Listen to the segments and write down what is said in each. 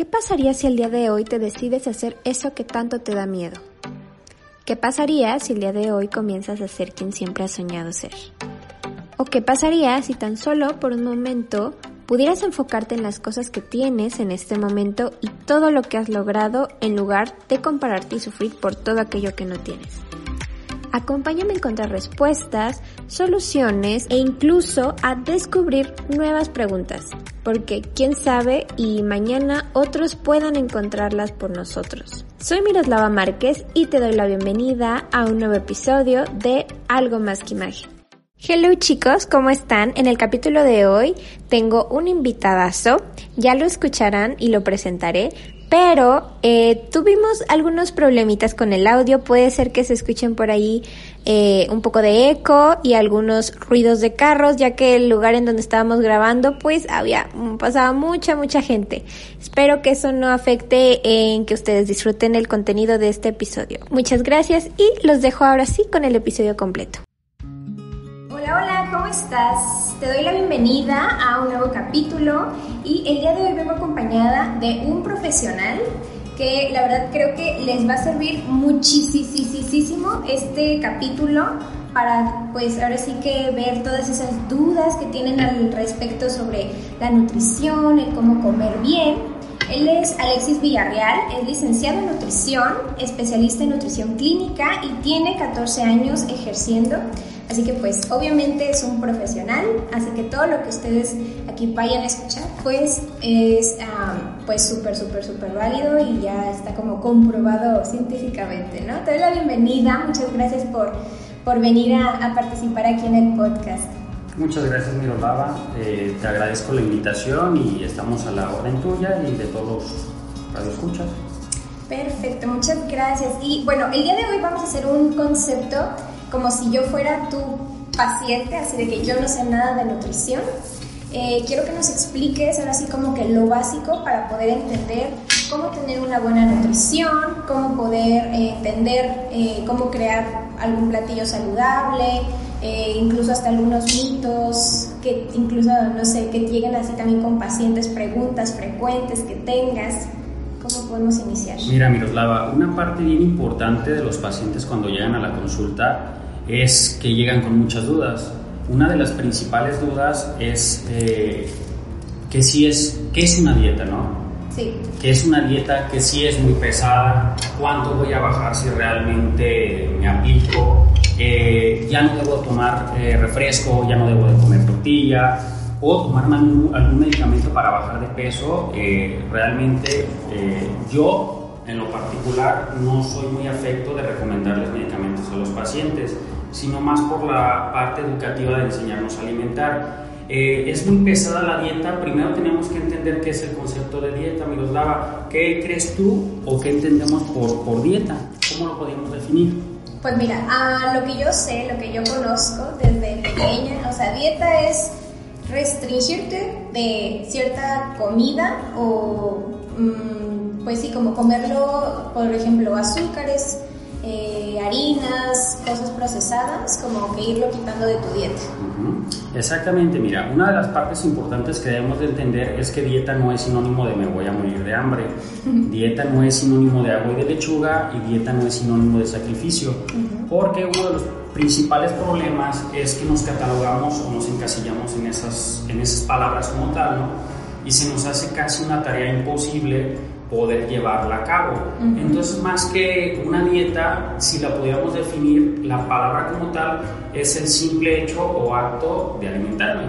¿Qué pasaría si el día de hoy te decides hacer eso que tanto te da miedo? ¿Qué pasaría si el día de hoy comienzas a ser quien siempre has soñado ser? ¿O qué pasaría si tan solo por un momento pudieras enfocarte en las cosas que tienes en este momento y todo lo que has logrado en lugar de compararte y sufrir por todo aquello que no tienes? Acompáñame a encontrar respuestas, soluciones e incluso a descubrir nuevas preguntas, porque quién sabe y mañana otros puedan encontrarlas por nosotros. Soy Miroslava Márquez y te doy la bienvenida a un nuevo episodio de Algo más que imagen. Hello chicos, ¿cómo están? En el capítulo de hoy tengo un invitadazo, ya lo escucharán y lo presentaré, pero eh, tuvimos algunos problemitas con el audio, puede ser que se escuchen por ahí eh, un poco de eco y algunos ruidos de carros, ya que el lugar en donde estábamos grabando pues había mm, pasaba mucha mucha gente. Espero que eso no afecte en que ustedes disfruten el contenido de este episodio. Muchas gracias y los dejo ahora sí con el episodio completo. ¿Cómo estás? Te doy la bienvenida a un nuevo capítulo y el día de hoy vengo acompañada de un profesional que la verdad creo que les va a servir muchísimo este capítulo para pues ahora sí que ver todas esas dudas que tienen al respecto sobre la nutrición, el cómo comer bien. Él es Alexis Villarreal, es licenciado en nutrición, especialista en nutrición clínica y tiene 14 años ejerciendo. Así que pues obviamente es un profesional, así que todo lo que ustedes aquí vayan a escuchar pues es pues súper, súper, súper válido y ya está como comprobado científicamente, ¿no? Te doy la bienvenida, muchas gracias por, por venir a, participar aquí en el podcast. Muchas gracias Miroslava, eh, te agradezco la invitación y estamos a la orden tuya y de todos los radioescuchas. Perfecto, muchas gracias. Y bueno, el día de hoy vamos a hacer un concepto como si yo fuera tu paciente, así de que yo no sé nada de nutrición. Eh, quiero que nos expliques ahora sí como que lo básico para poder entender cómo tener una buena nutrición, cómo poder eh, entender eh, cómo crear algún platillo saludable, incluso hasta algunos mitos, que incluso, no sé, que lleguen así también con pacientes, preguntas frecuentes que tengas. ¿Cómo podemos iniciar? Mira, Miroslava, una parte bien importante de los pacientes cuando llegan a la consulta es que llegan con muchas dudas. Una de las principales dudas es eh, que si es, ¿qué es una dieta, no? Sí. ¿Qué es una dieta? Que si es muy pesada, ¿cuánto voy a bajar si realmente me aplico? Eh, ya no debo tomar eh, refresco, ya no debo de comer tortilla, o tomar algún, algún medicamento para bajar de peso. realmente yo, en lo particular, no soy muy afecto de recomendarles medicamentos a los pacientes sino más por la parte educativa de enseñarnos a alimentar. Eh, es muy pesada la dieta, primero tenemos que entender qué es el concepto de dieta, Miroslava. ¿Qué crees tú o qué entendemos por, por dieta? ¿Cómo lo podemos definir? Pues mira, a lo que yo sé, lo que yo conozco desde pequeña, o sea, dieta es restringirte de cierta comida o, mm, pues sí, como comerlo, por ejemplo, azúcares, eh, harinas, cosas procesadas, como que irlo quitando de tu dieta. Exactamente, mira, una de las partes importantes que debemos de entender es que dieta no es sinónimo de me voy a morir de hambre, dieta no es sinónimo de agua y de lechuga y dieta no es sinónimo de sacrificio, porque uno de los principales problemas es que nos catalogamos o nos encasillamos en esas, en esas palabras como tal, ¿no? Y se nos hace casi una tarea imposible poder llevarla a cabo. Entonces, más que una dieta, si la pudiéramos definir, la palabra como tal es el simple hecho o acto de alimentarme.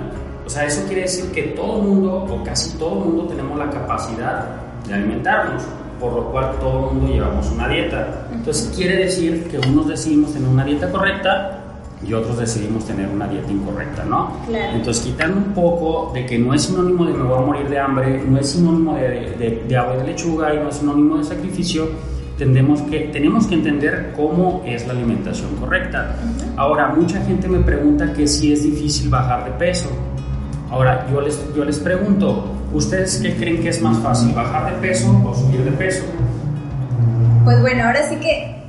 O sea, eso quiere decir que todo el mundo, o casi todo el mundo, tenemos la capacidad de alimentarnos, por lo cual todo el mundo llevamos una dieta. Entonces, quiere decir que unos decidimos tener una dieta correcta y otros decidimos tener una dieta incorrecta, ¿no? Entonces, quitando un poco de que no es sinónimo de me voy a morir de hambre, no es sinónimo de, de, agua de lechuga y no es sinónimo de sacrificio, tendemos que, tenemos que entender cómo es la alimentación correcta. Ahora, mucha gente me pregunta que si es difícil bajar de peso. Ahora, yo les, yo les pregunto, ¿ustedes qué creen que es más fácil, bajar de peso o subir de peso? Pues bueno, ahora sí que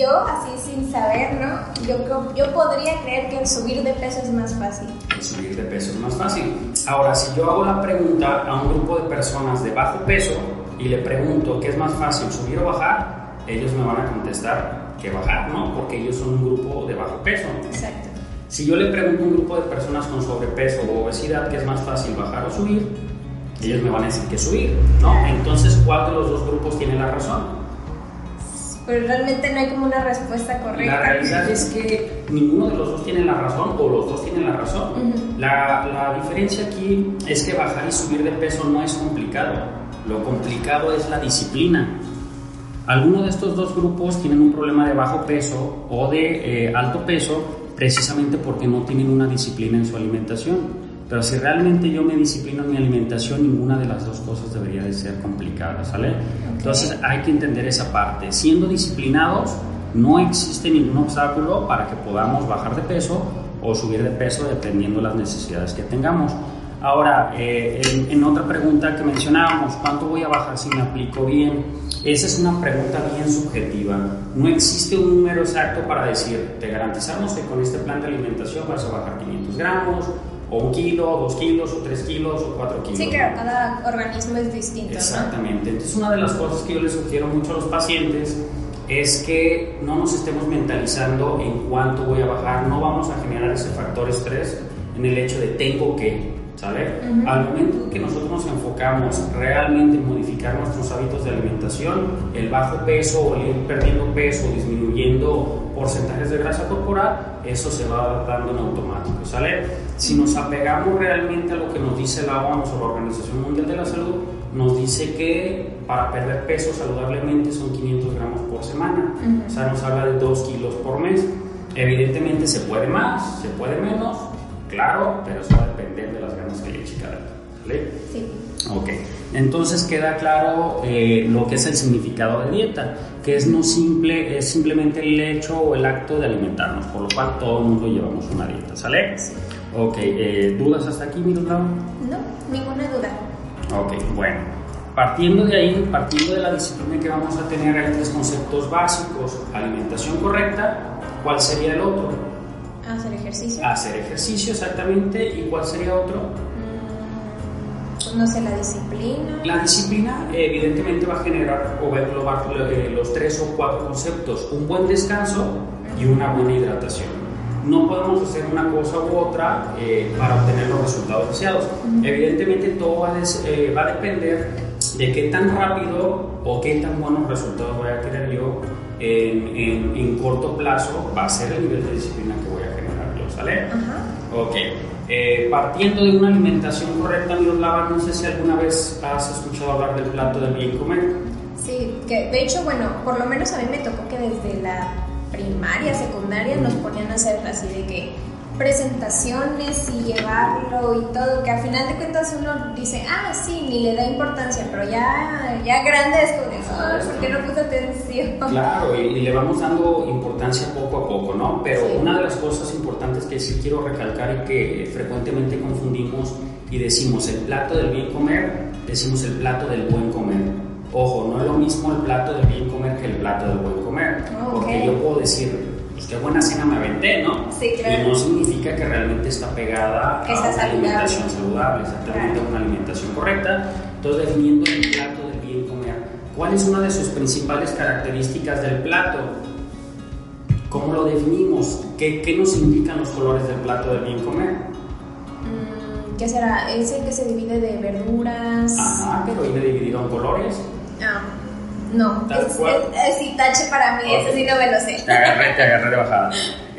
yo, así sin saber, ¿no? Yo, yo podría creer que el subir de peso es más fácil. El subir de peso es más fácil. Ahora, si yo hago la pregunta a un grupo de personas de bajo peso y le pregunto, ¿qué es más fácil, subir o bajar? Ellos me van a contestar que bajar, ¿no? Porque ellos son un grupo de bajo peso. Exacto. Si yo le pregunto a un grupo de personas con sobrepeso o obesidad, ¿qué es más fácil, bajar o subir? Ellos me van a decir que subir, ¿no? Entonces, ¿cuál de los dos grupos tiene la razón? Pero realmente no hay como una respuesta correcta. La realidad es que ninguno de los dos tiene la razón o los dos tienen la razón. la, la diferencia aquí es que bajar y subir de peso no es complicado. Lo complicado es la disciplina. Algunos de estos dos grupos tienen un problema de bajo peso o de eh, alto peso precisamente porque no tienen una disciplina en su alimentación. Pero si realmente yo me disciplino en mi alimentación, ninguna de las dos cosas debería de ser complicada, ¿sale? Entonces hay que entender esa parte. Siendo disciplinados, no existe ningún obstáculo para que podamos bajar de peso o subir de peso dependiendo de las necesidades que tengamos. Ahora, eh, en, otra pregunta que mencionábamos, ¿cuánto voy a bajar si me aplico bien? Esa es una pregunta bien subjetiva. No existe un número exacto para decir, te garantizamos que con este plan de alimentación vas a bajar 500 gramos, o un kilo, dos kilos, o tres kilos, o cuatro kilos. Sí, claro, cada organismo es distinto. Exactamente. Entonces, una de las cosas que yo les sugiero mucho a los pacientes es que no nos estemos mentalizando en cuánto voy a bajar, no vamos a generar ese factor estrés en el hecho de tengo que. ¿Sale? Al momento que nosotros nos enfocamos realmente en modificar nuestros hábitos de alimentación, el bajo peso o el ir perdiendo peso o disminuyendo porcentajes de grasa corporal, eso se va dando en automático, ¿sale? Si nos apegamos realmente a lo que nos dice la OMS o la Organización Mundial de la Salud, nos dice que para perder peso saludablemente son 500 gramos por semana, o sea, nos habla de 2 kilos por mes. Evidentemente se puede más, se puede menos, Claro, pero eso va a depender de las ganas que le eche cada ¿vale? Sí. Ok, entonces queda claro eh, lo que es el significado de dieta, que es no simple, es simplemente el hecho o el acto de alimentarnos, por lo cual todo el mundo llevamos una dieta, ¿sale? Sí. Ok, eh, ¿dudas hasta aquí, Miroslava? No, ninguna duda. Ok, bueno. Partiendo de ahí, partiendo de la disciplina que vamos a tener, hay tres conceptos básicos. Alimentación correcta, ¿cuál sería el otro? Hacer ejercicio. Hacer ejercicio, exactamente. ¿Y cuál sería otro? No sé, la disciplina. La disciplina evidentemente va a generar o va a englobar los tres o cuatro conceptos. Un buen descanso y una buena hidratación. No podemos hacer una cosa u otra eh, para obtener los resultados deseados. Evidentemente todo va, eh, va, a depender de qué tan rápido o qué tan buenos resultados voy a tener yo en, en, en corto plazo, va a ser el nivel de disciplina que voy a ¿Sale? Ok. Eh, partiendo de una alimentación correcta, Miroslava, no sé si alguna vez has escuchado hablar del plato del bien comer. Sí, que de hecho, bueno, por lo menos a mí me tocó que desde la primaria, secundaria, nos ponían a hacer así de que presentaciones y llevarlo y todo, que al final de cuentas uno dice, ah, sí, ni le da importancia, pero ya, ya grande es como, ah, ¿por qué no puse atención? Claro, y, le vamos dando importancia poco a poco, ¿no? Pero una de las cosas importantes que sí quiero recalcar y que frecuentemente confundimos y decimos el plato del bien comer, decimos el plato del buen comer. Ojo, no es lo mismo el plato del bien comer que el plato del buen comer. Porque yo puedo decir, qué buena cena me aventé, ¿no? Sí, claro. Y no significa que realmente está pegada a una alimentación saludable, exactamente a una alimentación correcta. Entonces, definiendo el plato del bien comer, ¿cuál es una de sus principales características del plato? ¿Cómo lo definimos? ¿Qué, qué nos indican los colores del plato del bien comer? Mm, ¿Qué será? ¿Es el que se divide de verduras? Ajá, pero viene dividido en colores. Ah. No, es, es, tache para mí, eso sí no me lo sé. Te agarré, te agarré de bajada.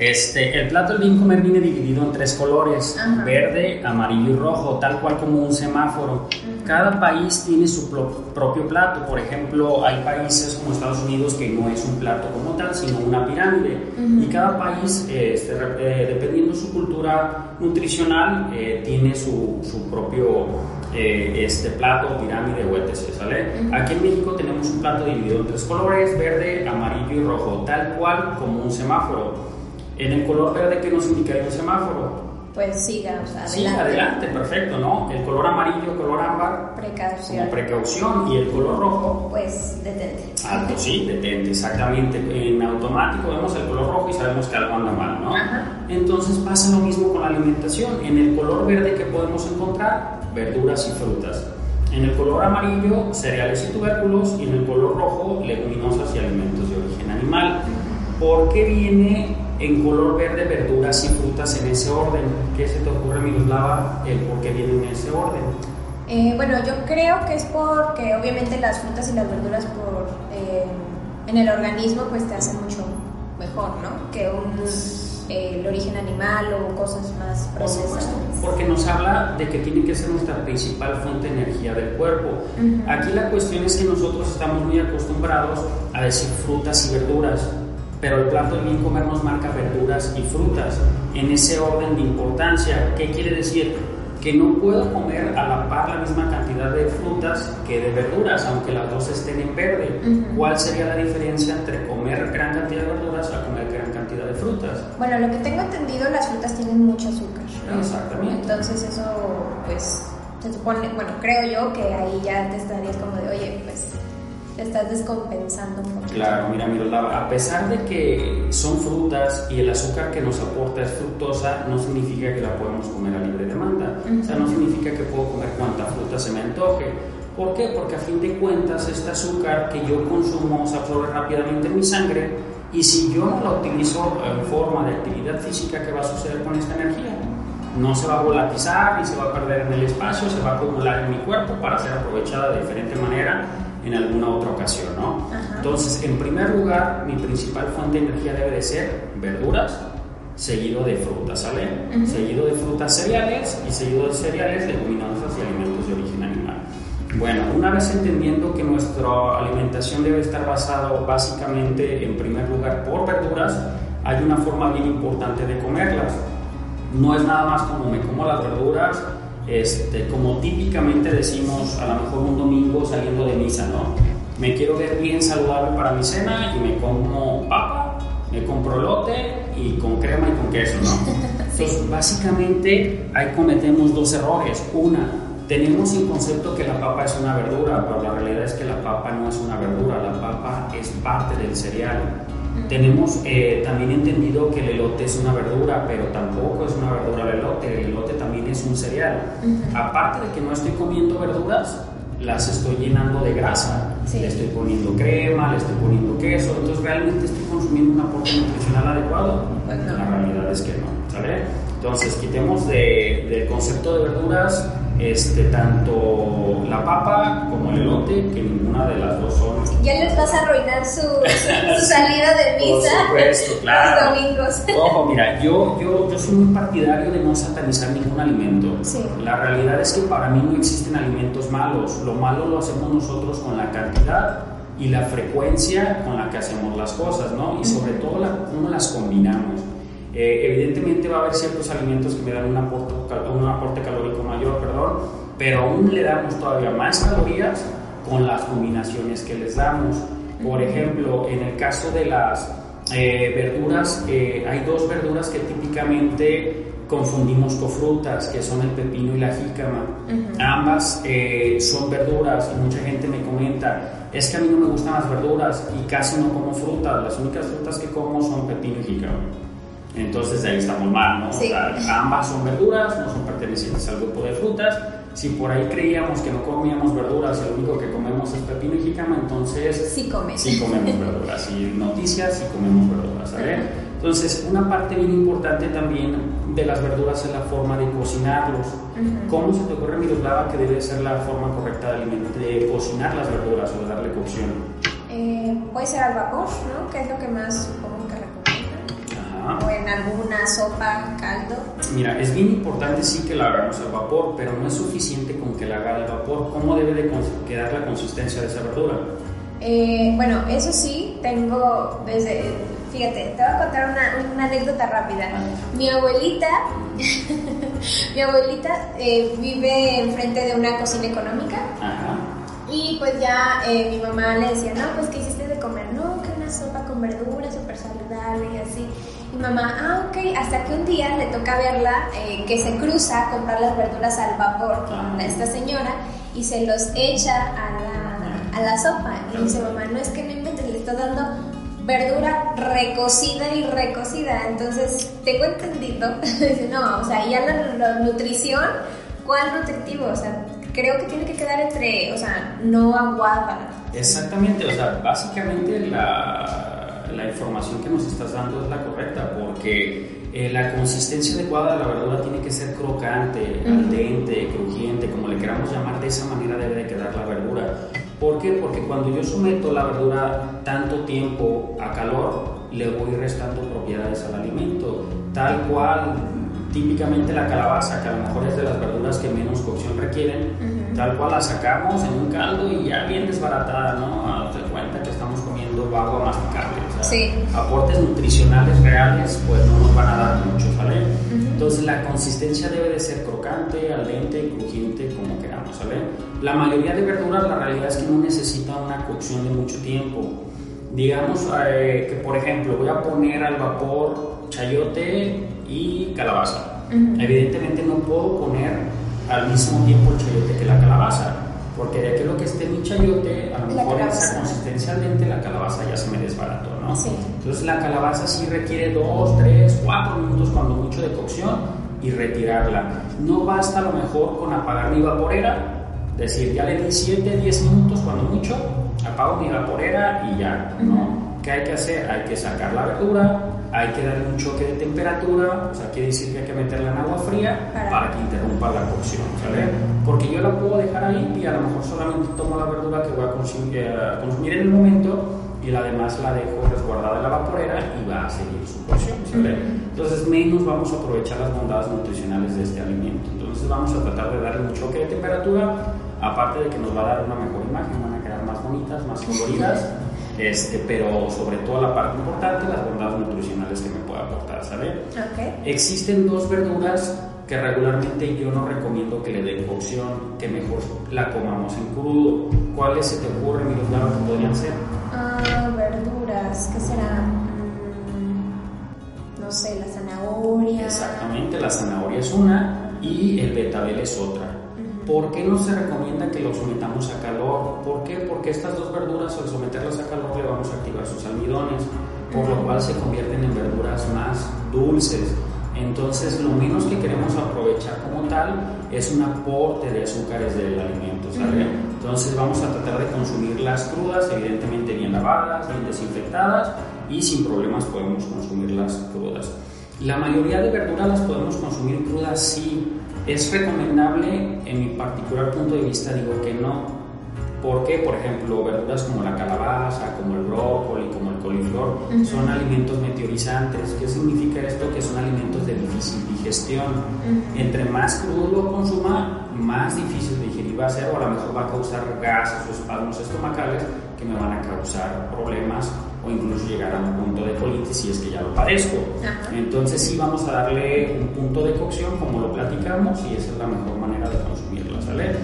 Este, el plato del bien comer viene dividido en tres colores, verde, amarillo y rojo, tal cual como un semáforo. Cada país tiene su propio plato, por ejemplo, hay países como Estados Unidos que no es un plato como tal, sino una pirámide. Y cada país, este, eh, dependiendo de su cultura nutricional, eh, tiene su, su propio eh, este plato, pirámide o etc. ¿sale? Aquí en México tenemos un plato dividido en tres colores, verde, amarillo y rojo, tal cual como un semáforo. En el color verde, ¿qué nos indicaría un semáforo? pues siga, o sea, adelante. Sí, adelante, perfecto, ¿no? El color amarillo, color ámbar. Precaución. Como precaución. Y el color rojo. Pues detente. Alto, sí, detente, exactamente. En automático vemos el color rojo y sabemos que algo anda mal, ¿no? Entonces pasa lo mismo con la alimentación. En el color verde que podemos encontrar, verduras y frutas. En el color amarillo, cereales y tubérculos, y en el color rojo, leguminosas y alimentos de origen animal. ¿Por qué viene en color verde verduras y frutas en ese orden? ¿Qué se te ocurre, Miroslava, el por qué viene en ese orden? Eh, bueno, yo creo que es porque obviamente las frutas y las verduras por, eh, en el organismo pues te hacen mucho mejor, ¿no? Que un el origen animal o cosas más procesadas. Porque nos habla de que tiene que ser nuestra principal fuente de energía del cuerpo. Aquí la cuestión es que nosotros estamos muy acostumbrados a decir frutas y verduras, pero el plato del bien comer nos marca verduras y frutas en ese orden de importancia. ¿Qué quiere decir? que no puedo comer a la par la misma cantidad de frutas que de verduras, aunque las dos estén en verde. ¿Cuál sería la diferencia entre comer gran cantidad de verduras a comer gran cantidad de frutas? Bueno, lo que tengo entendido, las frutas tienen mucho azúcar. Exactamente. Entonces eso, pues, se supone, bueno, creo yo que ahí ya te estarías como de, oye, pues te estás descompensando un poco. Claro, mira, Miroslava, a pesar de que son frutas y el azúcar que nos aporta es fructosa, no significa que la podemos comer a libre demanda. O sea, no significa que puedo comer cuanta fruta se me antoje. ¿Por qué? Porque a fin de cuentas este azúcar que yo consumo se absorbe rápidamente en mi sangre y si yo no la utilizo en forma de actividad física, ¿qué va a suceder con esta energía? No se va a volatizar y se va a perder en el espacio, se va a acumular en mi cuerpo para ser aprovechada de diferente manera en alguna otra ocasión, ¿no? Entonces, en primer lugar, mi principal fuente de energía debe de ser verduras, seguido de frutas, ¿sale? Seguido de frutas cereales y seguido de cereales, leguminosas y alimentos de origen animal. Bueno, una vez entendiendo que nuestra alimentación debe estar basada básicamente, en primer lugar, por verduras, hay una forma bien importante de comerlas. No es nada más como me como las verduras este, como típicamente decimos a lo mejor un domingo saliendo de misa, ¿no? Me quiero ver bien saludable para mi cena y me como papa, me compro lote y con crema y con queso, ¿no? Entonces, básicamente ahí cometemos dos errores. Una, tenemos el concepto que la papa es una verdura, pero la realidad es que la papa no es una verdura, la papa es parte del cereal. Tenemos eh, también entendido que el elote es una verdura, pero tampoco es una verdura el elote, el elote también es un cereal. Aparte de que no estoy comiendo verduras, las estoy llenando de grasa. Le estoy poniendo crema, le estoy poniendo queso, entonces realmente estoy consumiendo un aporte nutricional adecuado. La realidad es que no, ¿sale? Entonces quitemos de, del concepto de verduras este, tanto la papa como el elote, que ninguna de las dos son. Ya les vas a arruinar su, salida de misa Por supuesto, claro. los domingos. Ojo, mira, yo, yo, yo soy muy partidario de no satanizar ningún alimento. Sí. La realidad es que para mí no existen alimentos malos. Lo malo lo hacemos nosotros con la cantidad y la frecuencia con la que hacemos las cosas, ¿no? Y sobre todo la, cómo las combinamos. Eh, evidentemente va a haber ciertos alimentos que me dan un aporte, un aporte calórico mayor, perdón, pero aún le damos todavía más calorías con las combinaciones que les damos. Por ejemplo, en el caso de las eh, verduras, eh, hay dos verduras que típicamente confundimos con frutas, que son el pepino y la jícama. Ambas son verduras y mucha gente me comenta, es que a mí no me gustan las verduras y casi no como frutas, las únicas frutas que como son pepino y jícama. Entonces ahí estamos mal, ¿no? ambas son verduras, no son pertenecientes al grupo de frutas. Si por ahí creíamos que no comíamos verduras y lo único que comemos es pepino y jícama, entonces sí, sí comemos verduras. Y noticias, sí comemos verduras, ¿sabes? Entonces, una parte bien importante también de las verduras es la forma de cocinarlos. ¿Cómo se te ocurre, Miroslava, que debe ser la forma correcta de, de cocinar las verduras o de darle cocción? Eh, puede ser al vapor, ¿no? Que es lo que más o en alguna sopa, caldo. Mira, es bien importante sí que la hagamos al vapor, pero no es suficiente con que la haga al vapor. ¿Cómo debe de quedar la consistencia de esa verdura? Eh, bueno, eso sí, tengo desde, fíjate, te voy a contar una, una anécdota rápida. Mi abuelita, mi abuelita eh, vive enfrente de una cocina económica. Ajá. Y pues ya eh, mi mamá le decía, no, pues ¿qué hiciste de comer? No, que una sopa con verduras súper saludable y así. Mamá, ah, ok, hasta que un día le toca verla eh, que se cruza a comprar las verduras al vapor con esta señora y se los echa a la, a la sopa. Y dice, mamá, no es que no inventes, le está dando verdura recocida y recocida. Entonces, tengo entendido, dice, no, o sea, ya la, la, nutrición, ¿cuál nutritivo? O sea, creo que tiene que quedar entre, o sea, no aguada. Exactamente, o sea, básicamente la, la información que nos estás dando es la correcta, porque eh, la consistencia adecuada de la verdura tiene que ser crocante, al dente, crujiente, como le queramos llamar, de esa manera debe de quedar la verdura. ¿Por qué? Porque cuando yo someto la verdura tanto tiempo a calor, le voy restando propiedades al alimento, tal cual típicamente la calabaza, que a lo mejor es de las verduras que menos cocción requieren, tal cual la sacamos en un caldo y ya bien desbaratada, ¿no? A de cuenta que estamos comiendo agua masticable. Sea, aportes nutricionales reales, pues no nos van a dar mucho, ¿sale? Entonces la consistencia debe de ser crocante, al dente, crujiente, como queramos, ¿sale? La mayoría de verduras, la realidad es que no necesita una cocción de mucho tiempo. Digamos eh, que, por ejemplo, voy a poner al vapor chayote y calabaza. Evidentemente no puedo poner al mismo tiempo el chayote que la calabaza, porque de aquí lo que esté mi chayote, a lo mejor esa consistencia al dente, la calabaza ya se me desbarató, ¿no? Entonces la calabaza sí requiere 2, 3, 4 minutos cuando mucho de cocción y retirarla. No basta a lo mejor con apagar mi vaporera, decir, ya le di 7, 10 minutos cuando mucho, apago mi vaporera y ya, ¿no? ¿Qué hay que hacer? Hay que sacar la verdura, hay que darle un choque de temperatura, o sea, quiere decir que hay que meterla en agua fría para, que interrumpa la cocción, ¿sale? Porque yo la puedo dejar ahí y a lo mejor solamente tomo la verdura que voy a consumir, eh, consumir en el momento y la demás la dejo resguardada en la vaporera y va a seguir su cocción, ¿sale? Entonces, menos vamos a aprovechar las bondades nutricionales de este alimento. Entonces, vamos a tratar de darle un choque de temperatura, aparte de que nos va a dar una mejor imagen, van a quedar más bonitas, más coloridas. Este, pero sobre todo la parte importante, las bondades nutricionales que me puede aportar, ¿sale? Existen dos verduras que regularmente yo no recomiendo que le den cocción, que mejor la comamos en crudo. ¿Cuáles se te ocurren, mi que podrían ser? Verduras, ¿qué será? Mm, no sé, la zanahoria. Exactamente, la zanahoria es una y el betabel es otra. ¿Por qué no se recomienda que los sometamos a calor? ¿Por qué? Porque estas dos verduras al someterlas a calor le vamos a activar sus almidones, por lo cual se convierten en verduras más dulces. Entonces lo menos que queremos aprovechar como tal es un aporte de azúcares del alimento, ¿sale? Entonces vamos a tratar de consumirlas crudas, evidentemente bien lavadas, bien desinfectadas y sin problemas podemos consumirlas crudas. La mayoría de verduras las podemos consumir crudas sí, es recomendable, en mi particular punto de vista, digo que no. Porque, por ejemplo, verduras como la calabaza, como el brócoli, como el coliflor, son alimentos meteorizantes. ¿Qué significa esto? Que son alimentos de difícil digestión. Entre más crudo lo consuma, más difícil de va a ser, o a lo mejor va a causar gases o espasmos estomacales que me van a causar problemas o incluso llegar a un punto de colitis si es que ya lo padezco. Entonces sí vamos a darle un punto de cocción como lo platicamos y esa es la mejor manera de consumirla, ¿sale?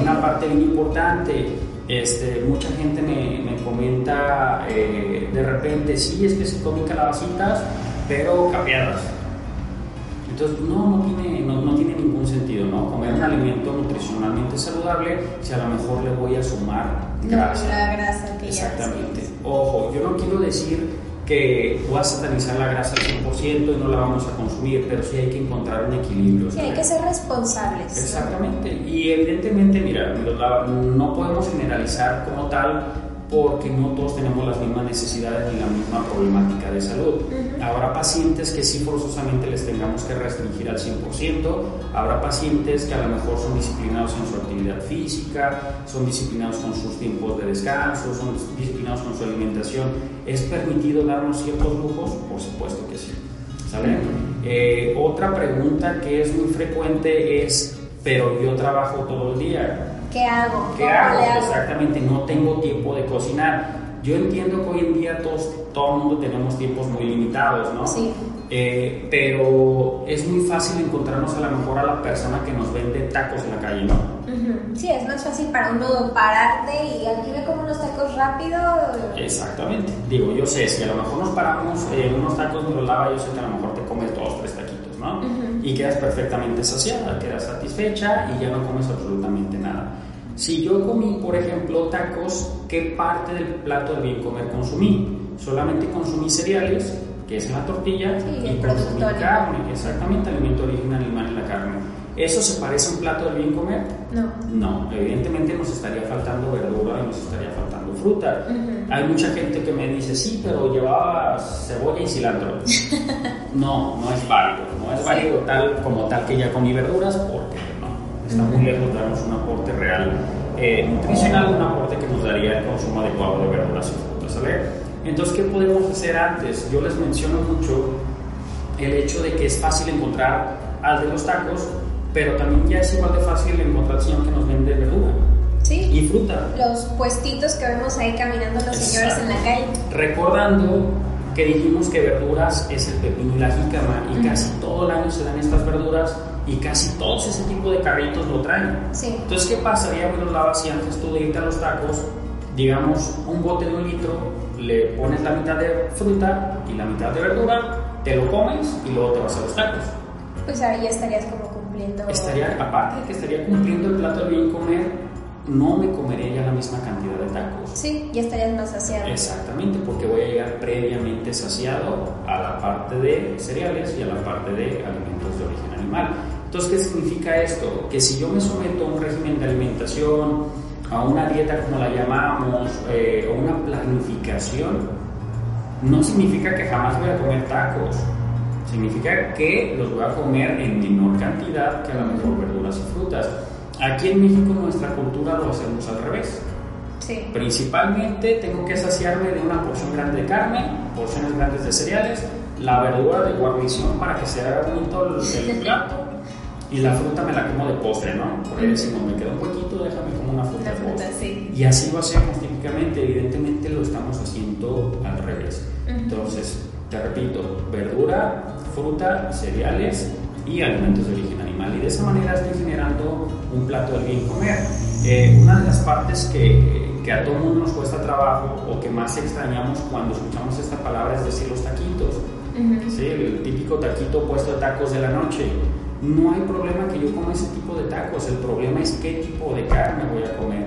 Una parte bien importante, este, mucha gente me, me comenta eh, de repente, sí, es que se comen calabacitas, pero capeadas. Entonces, no, no tiene, no, no, tiene ningún sentido, ¿no? Comer un alimento nutricionalmente saludable si a lo mejor le voy a sumar grasa. la grasa que Exactamente. Ojo, yo no quiero decir que voy a satanizar la grasa al 100% y no la vamos a consumir, pero sí hay que encontrar un equilibrio. Sí, hay que ser responsables. Exactamente. Y evidentemente, mira, no podemos generalizar como tal porque no todos tenemos las mismas necesidades ni la misma problemática de salud. Habrá pacientes que sí forzosamente les tengamos que restringir al 100%, habrá pacientes que a lo mejor son disciplinados en su actividad física, son disciplinados con sus tiempos de descanso, son disciplinados con su alimentación. ¿Es permitido darnos ciertos lujos? Por supuesto que sí. ¿Sale? Eh, otra pregunta que es muy frecuente es, pero yo trabajo todo el día ¿Qué hago? ¿Qué hago? Exactamente, no tengo tiempo de cocinar. Yo entiendo que hoy en día todos, todo el mundo tenemos tiempos muy limitados, ¿no? Sí. Eh, pero es muy fácil encontrarnos a lo mejor a la persona que nos vende tacos en la calle, ¿no? Sí, es más fácil para uno pararte y aquí ve como unos tacos rápido. Exactamente. Digo, yo sé, si a lo mejor nos paramos en unos tacos de los lava, yo sé que a lo mejor te comes dos, tres taquitos, ¿no? Y quedas perfectamente saciada, quedas satisfecha y ya no comes absolutamente. Si yo comí, por ejemplo, tacos, ¿qué parte del plato de bien comer consumí? Solamente consumí cereales, que es la tortilla, y consumí carne, exactamente, alimento original animal en la carne. ¿Eso se parece a un plato del bien comer? No. No, evidentemente nos estaría faltando verdura y nos estaría faltando fruta. Hay mucha gente que me dice, sí, pero llevaba cebolla y cilantro. no, no es válido. No es válido tal como tal que ya comí verduras porque está muy lejos de darnos un aporte real eh, nutricional, un aporte que nos daría el consumo adecuado de verduras y frutas. ¿sale? Entonces, ¿qué podemos hacer antes? Yo les menciono mucho el hecho de que es fácil encontrar al de los tacos pero también ya es igual de fácil encontrar señor que nos vende verdura. Sí. Y fruta. Los puestitos que vemos ahí caminando los señores en la calle. Recordando que dijimos que verduras es el pepino y la jícama y casi todo el año se dan estas verduras y casi todos ese tipo de carritos lo traen. Sí. Entonces, ¿qué pasaría, lava si antes tú de irte a los tacos, digamos, un bote de un litro, le pones la mitad de fruta y la mitad de verdura, te lo comes y luego te vas a los tacos? Pues ahí estarías como Estaría, aparte de que estaría cumpliendo el plato de bien comer, no me comería ya la misma cantidad de tacos. Sí, ya estarías más saciado. Exactamente, porque voy a llegar previamente saciado a la parte de cereales y a la parte de alimentos de origen animal. Entonces, ¿qué significa esto? Que si yo me someto a un régimen de alimentación, a una dieta como la llamamos, eh, o una planificación, no significa que jamás voy a comer tacos Significa que los voy a comer en menor cantidad que a lo mejor verduras y frutas. Aquí en México nuestra cultura lo hacemos al revés. Sí. Principalmente tengo que saciarme de una porción grande de carne, porciones grandes de cereales, la verdura de guarnición para que sea bonito el, plato y la fruta me la como de postre, ¿no? Porque decimos, me queda un poquito, déjame como una fruta, de postre. Sí. Y así lo hacemos típicamente, evidentemente lo estamos haciendo al revés. Entonces, te repito, verdura, fruta, cereales y alimentos de origen animal. Y de esa manera estoy generando un plato de bien comer. Eh, una de las partes que, que, a todo mundo nos cuesta trabajo o que más extrañamos cuando escuchamos esta palabra es decir los taquitos. ¿sí? El típico taquito puesto de tacos de la noche. No hay problema que yo coma ese tipo de tacos, el problema es qué tipo de carne voy a comer.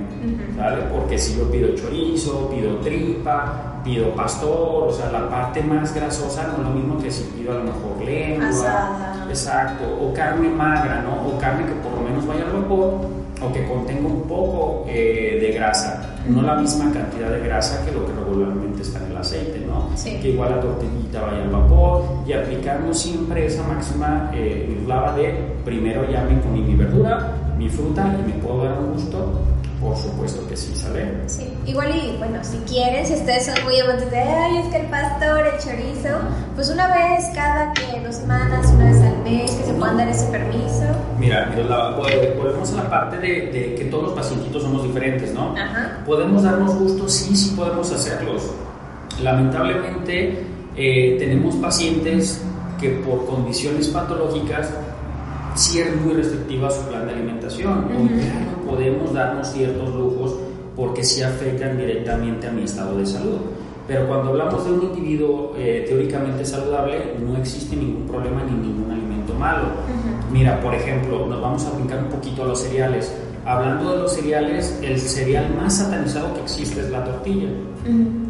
¿vale? Porque si yo pido chorizo, pido tripa, pido pastor, o sea, la parte más grasosa no es lo mismo que si pido a lo mejor lengua, exacto, o carne magra, ¿no? O carne que por lo menos vaya al vapor o que contenga un poco eh, de grasa, no la misma cantidad de grasa que lo que regularmente está en el aceite, ¿no? Que igual la tortillita vaya al vapor y aplicamos siempre esa máxima eh, de primero ya me comí mi verdura, mi fruta y me puedo dar un gusto por supuesto que sí, ¿sale? Sí, igual y bueno, si quieren, si ustedes son muy amantes de, ay, es que el pastor, el chorizo, pues una vez cada que dos semanas, una vez al mes, que se puedan dar ese permiso. Mira, volvemos a la parte de, que todos los pacientitos somos diferentes, ¿no? Ajá. ¿Podemos darnos gusto? Sí, sí podemos hacerlos. Lamentablemente eh, tenemos pacientes que por condiciones patológicas sí es muy restrictiva su plan de alimentación. Uh no podemos darnos ciertos lujos porque sí afectan directamente a mi estado de salud. Pero cuando hablamos de un individuo eh, teóricamente saludable, no existe ningún problema ni ningún alimento malo. Mira, por ejemplo, nos vamos a brincar un poquito a los cereales. Hablando de los cereales, el cereal más satanizado que existe es la tortilla,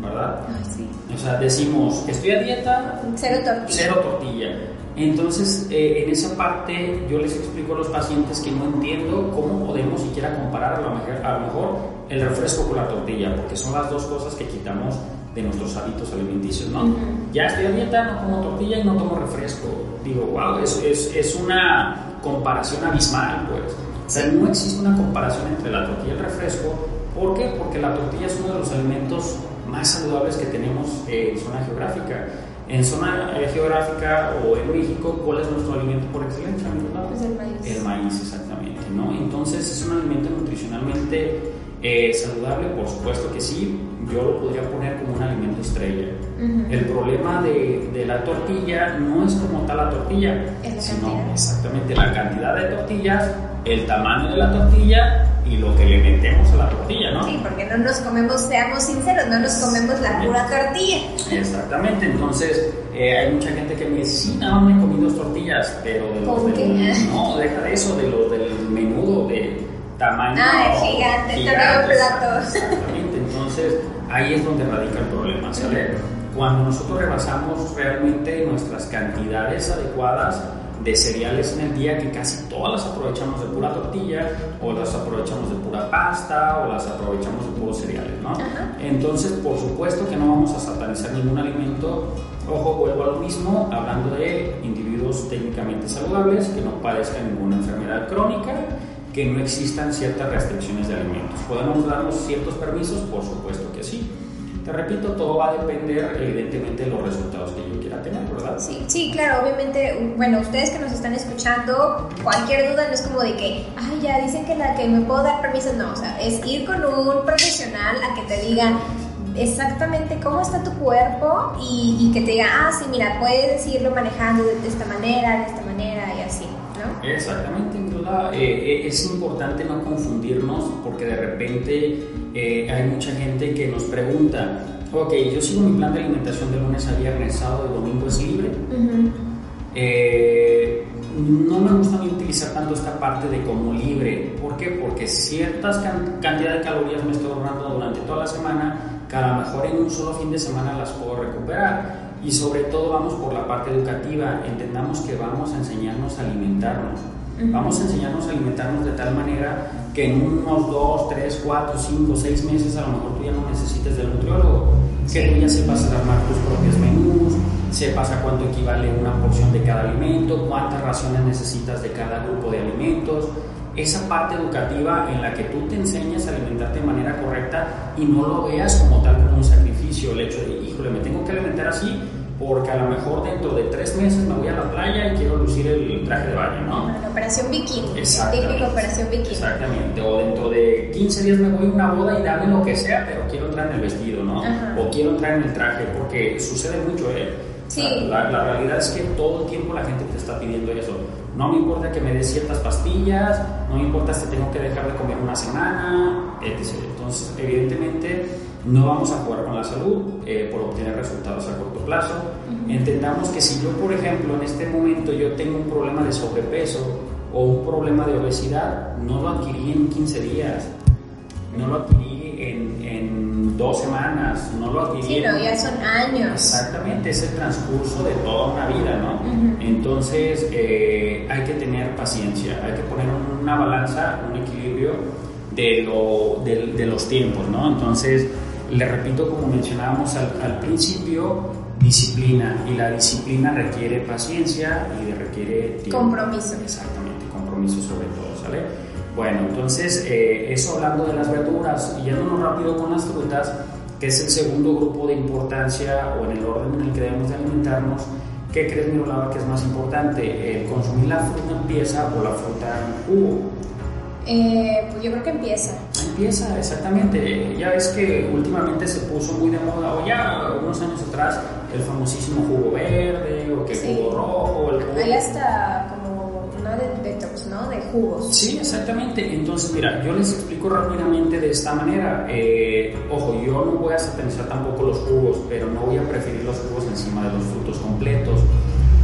¿verdad? sí. O sea, decimos, estoy a dieta, cero tortilla. Cero tortilla entonces, eh, en esa parte yo les explico a los pacientes que no entiendo cómo podemos siquiera comparar a lo, mejor, a lo mejor el refresco con la tortilla, porque son las dos cosas que quitamos de nuestros hábitos alimenticios, ¿no? Ya estoy a dieta, no como tortilla y no tomo refresco. Digo, wow, es, es, es una comparación abismal, pues. O sea, no existe una comparación entre la tortilla y el refresco. ¿Por qué? Porque la tortilla es uno de los alimentos más saludables que tenemos en zona geográfica. En zona eh, geográfica o en México, ¿cuál es nuestro alimento por excelencia? Pues el maíz. El maíz, exactamente, ¿no? Entonces es un alimento nutricionalmente eh, saludable, por supuesto que sí, yo lo podría poner como un alimento estrella. El problema de, de, la tortilla no es como tal la tortilla, sino exactamente la cantidad de tortillas, el tamaño de la tortilla y lo que le metemos a la tortilla, ¿no? Sí, porque no nos comemos, seamos sinceros, no nos comemos la pura tortilla. Exactamente, entonces eh, hay mucha gente que me dice, sí, no, me he comido dos tortillas, pero de los del, no, deja de eso, de los del menudo, de tamaño ah, gigante, gigante plato. Exactamente, entonces ahí es donde radica el problema, ¿sale? Cuando nosotros rebasamos realmente nuestras cantidades adecuadas, de cereales en el día que casi todas las aprovechamos de pura tortilla o las aprovechamos de pura pasta o las aprovechamos de puros cereales, ¿no? Entonces, por supuesto que no vamos a satanizar ningún alimento. Ojo, vuelvo a lo mismo, hablando de individuos técnicamente saludables que no padezcan ninguna enfermedad crónica, que no existan ciertas restricciones de alimentos. ¿Podemos darnos ciertos permisos? Por supuesto que sí. Te repito, todo va a depender evidentemente de los resultados que yo quiera tener, ¿verdad? Sí, sí, claro, obviamente, bueno, ustedes que nos están escuchando, cualquier duda no es como de que, ay, ya dicen que la que me puedo dar permiso, no, o sea, es ir con un profesional a que te digan exactamente cómo está tu cuerpo y, que te diga, ah, sí, mira, puedes irlo manejando de, esta manera, de esta manera y así, ¿no? Exactamente, en duda, eh, eh, es importante no confundirnos porque de repente eh, hay mucha gente que nos pregunta, ok, yo sigo mi plan de alimentación de lunes a viernes, sábado y domingo es libre. Eh, no me gusta ni utilizar tanto esta parte de como libre. ¿Por qué? Porque ciertas cantidad de calorías me estoy ahorrando durante toda la semana que a lo mejor en un solo fin de semana las puedo recuperar. Y sobre todo vamos por la parte educativa. Entendamos que vamos a enseñarnos a alimentarnos. Vamos a enseñarnos a alimentarnos de tal manera que en unos 2, 3, 4, 5, 6 meses a lo mejor tú ya no necesites del nutriólogo, que tú ya sepas armar tus propios menús, sepas a cuánto equivale una porción de cada alimento, cuántas raciones necesitas de cada grupo de alimentos. Esa parte educativa en la que tú te enseñas a alimentarte de manera correcta y no lo veas como tal como un sacrificio, el hecho de, híjole, me tengo que alimentar así porque a lo mejor dentro de tres meses me voy a la playa y quiero lucir el traje de baño, ¿no? La operación bikini, típica operación bikini. Exactamente, o dentro de 15 días me voy a una boda y dame lo que sea, pero quiero entrar en el vestido, ¿no? O quiero entrar en el traje, porque sucede mucho, ¿eh? Sí. La, la, realidad es que todo el tiempo la gente te está pidiendo eso. No me importa que me des ciertas pastillas, no me importa si tengo que dejar de comer una semana, etc. Entonces, evidentemente, no vamos a jugar con la salud eh, por obtener resultados a corto plazo. Entendamos que si yo, por ejemplo, en este momento yo tengo un problema de sobrepeso o un problema de obesidad, no lo adquirí en 15 días, no lo adquirí en, en dos semanas, no lo adquirí. Sí, no, ya son años. Exactamente, es el transcurso de toda una vida, ¿no? Entonces eh, hay que tener paciencia, hay que poner una balanza, un equilibrio de, lo, de, de los tiempos, ¿no? Entonces, le repito, como mencionábamos al, principio, disciplina. Y la disciplina requiere paciencia y requiere tiempo. Compromiso. Exactamente, compromiso sobre todo, ¿sale? Bueno, entonces, eh, eso hablando de las verduras y yéndonos rápido con las frutas, que es el segundo grupo de importancia o en el orden en el que debemos de alimentarnos, ¿qué crees, Mirolava, que es más importante? ¿El consumir la fruta en pieza o la fruta en jugo? Eh, pues yo creo que empieza. Exactamente. Ya ves que últimamente se puso muy de moda, o ya unos años atrás, el famosísimo jugo verde, o que jugo rojo. El jugo... Hay hasta como una de detox, ¿no? De jugos. Sí, exactamente. Entonces, mira, yo les explico rápidamente de esta manera. Eh, ojo, yo no voy a satanizar tampoco los jugos, pero no voy a preferir los jugos encima de los frutos completos.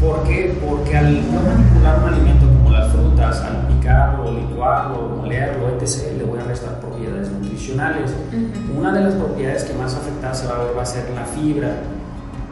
¿Por qué? Porque al no manipular un alimento como las frutas, al picarlo, licuarlo, molerlo, etc., le voy a restar propiedades nutricionales. Una de las propiedades que más afectada se va a ver va a ser la fibra.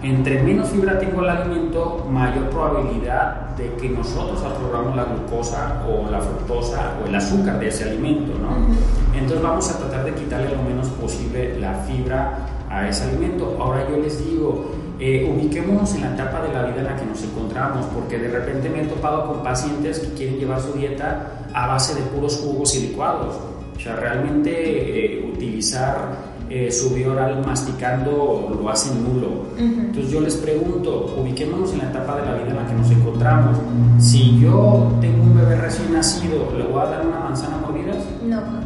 Entre menos fibra tengo el alimento, mayor probabilidad de que nosotros absorbamos la glucosa o la fructosa o el azúcar de ese alimento, ¿no? Entonces vamos a tratar de quitarle lo menos posible la fibra a ese alimento. Ahora yo les digo, eh, ubiquémonos en la etapa de la vida en la que nos encontramos, porque de repente me he topado con pacientes que quieren llevar su dieta a base de puros jugos y licuados. O sea, realmente eh, utilizar eh, su vía oral masticando lo hacen nulo. Entonces yo les pregunto, ubiquémonos en la etapa de la vida en la que nos encontramos. Si yo tengo un bebé recién nacido, ¿le voy a dar una manzana mordidas? No,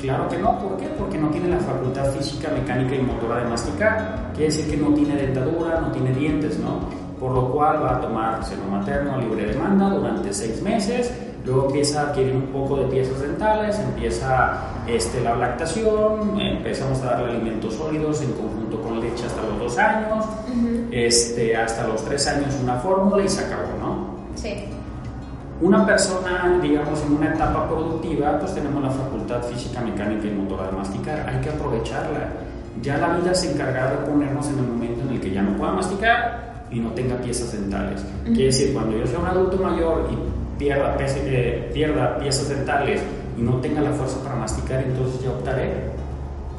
claro que no. ¿por qué? Porque no tiene la facultad física, mecánica y motora de masticar. Quiere decir que no tiene dentadura, no tiene dientes, ¿no? Por lo cual va a tomar seno materno a libre demanda durante seis meses, luego empieza a adquirir un poco de piezas dentales, empieza este, la lactación, empezamos a darle alimentos sólidos en conjunto con leche hasta los dos años, este, hasta los tres años una fórmula y se acabó, ¿no? Sí. Una persona, digamos, en una etapa productiva, pues tenemos la facultad física, mecánica y motora de masticar. Hay que aprovecharla. Ya la vida se encargará de ponernos en el momento en el que ya no pueda masticar, y no tenga piezas dentales. Quiere decir, cuando yo sea un adulto mayor y pierda, eh, pierda piezas dentales y no tenga la fuerza para masticar, entonces ya optaré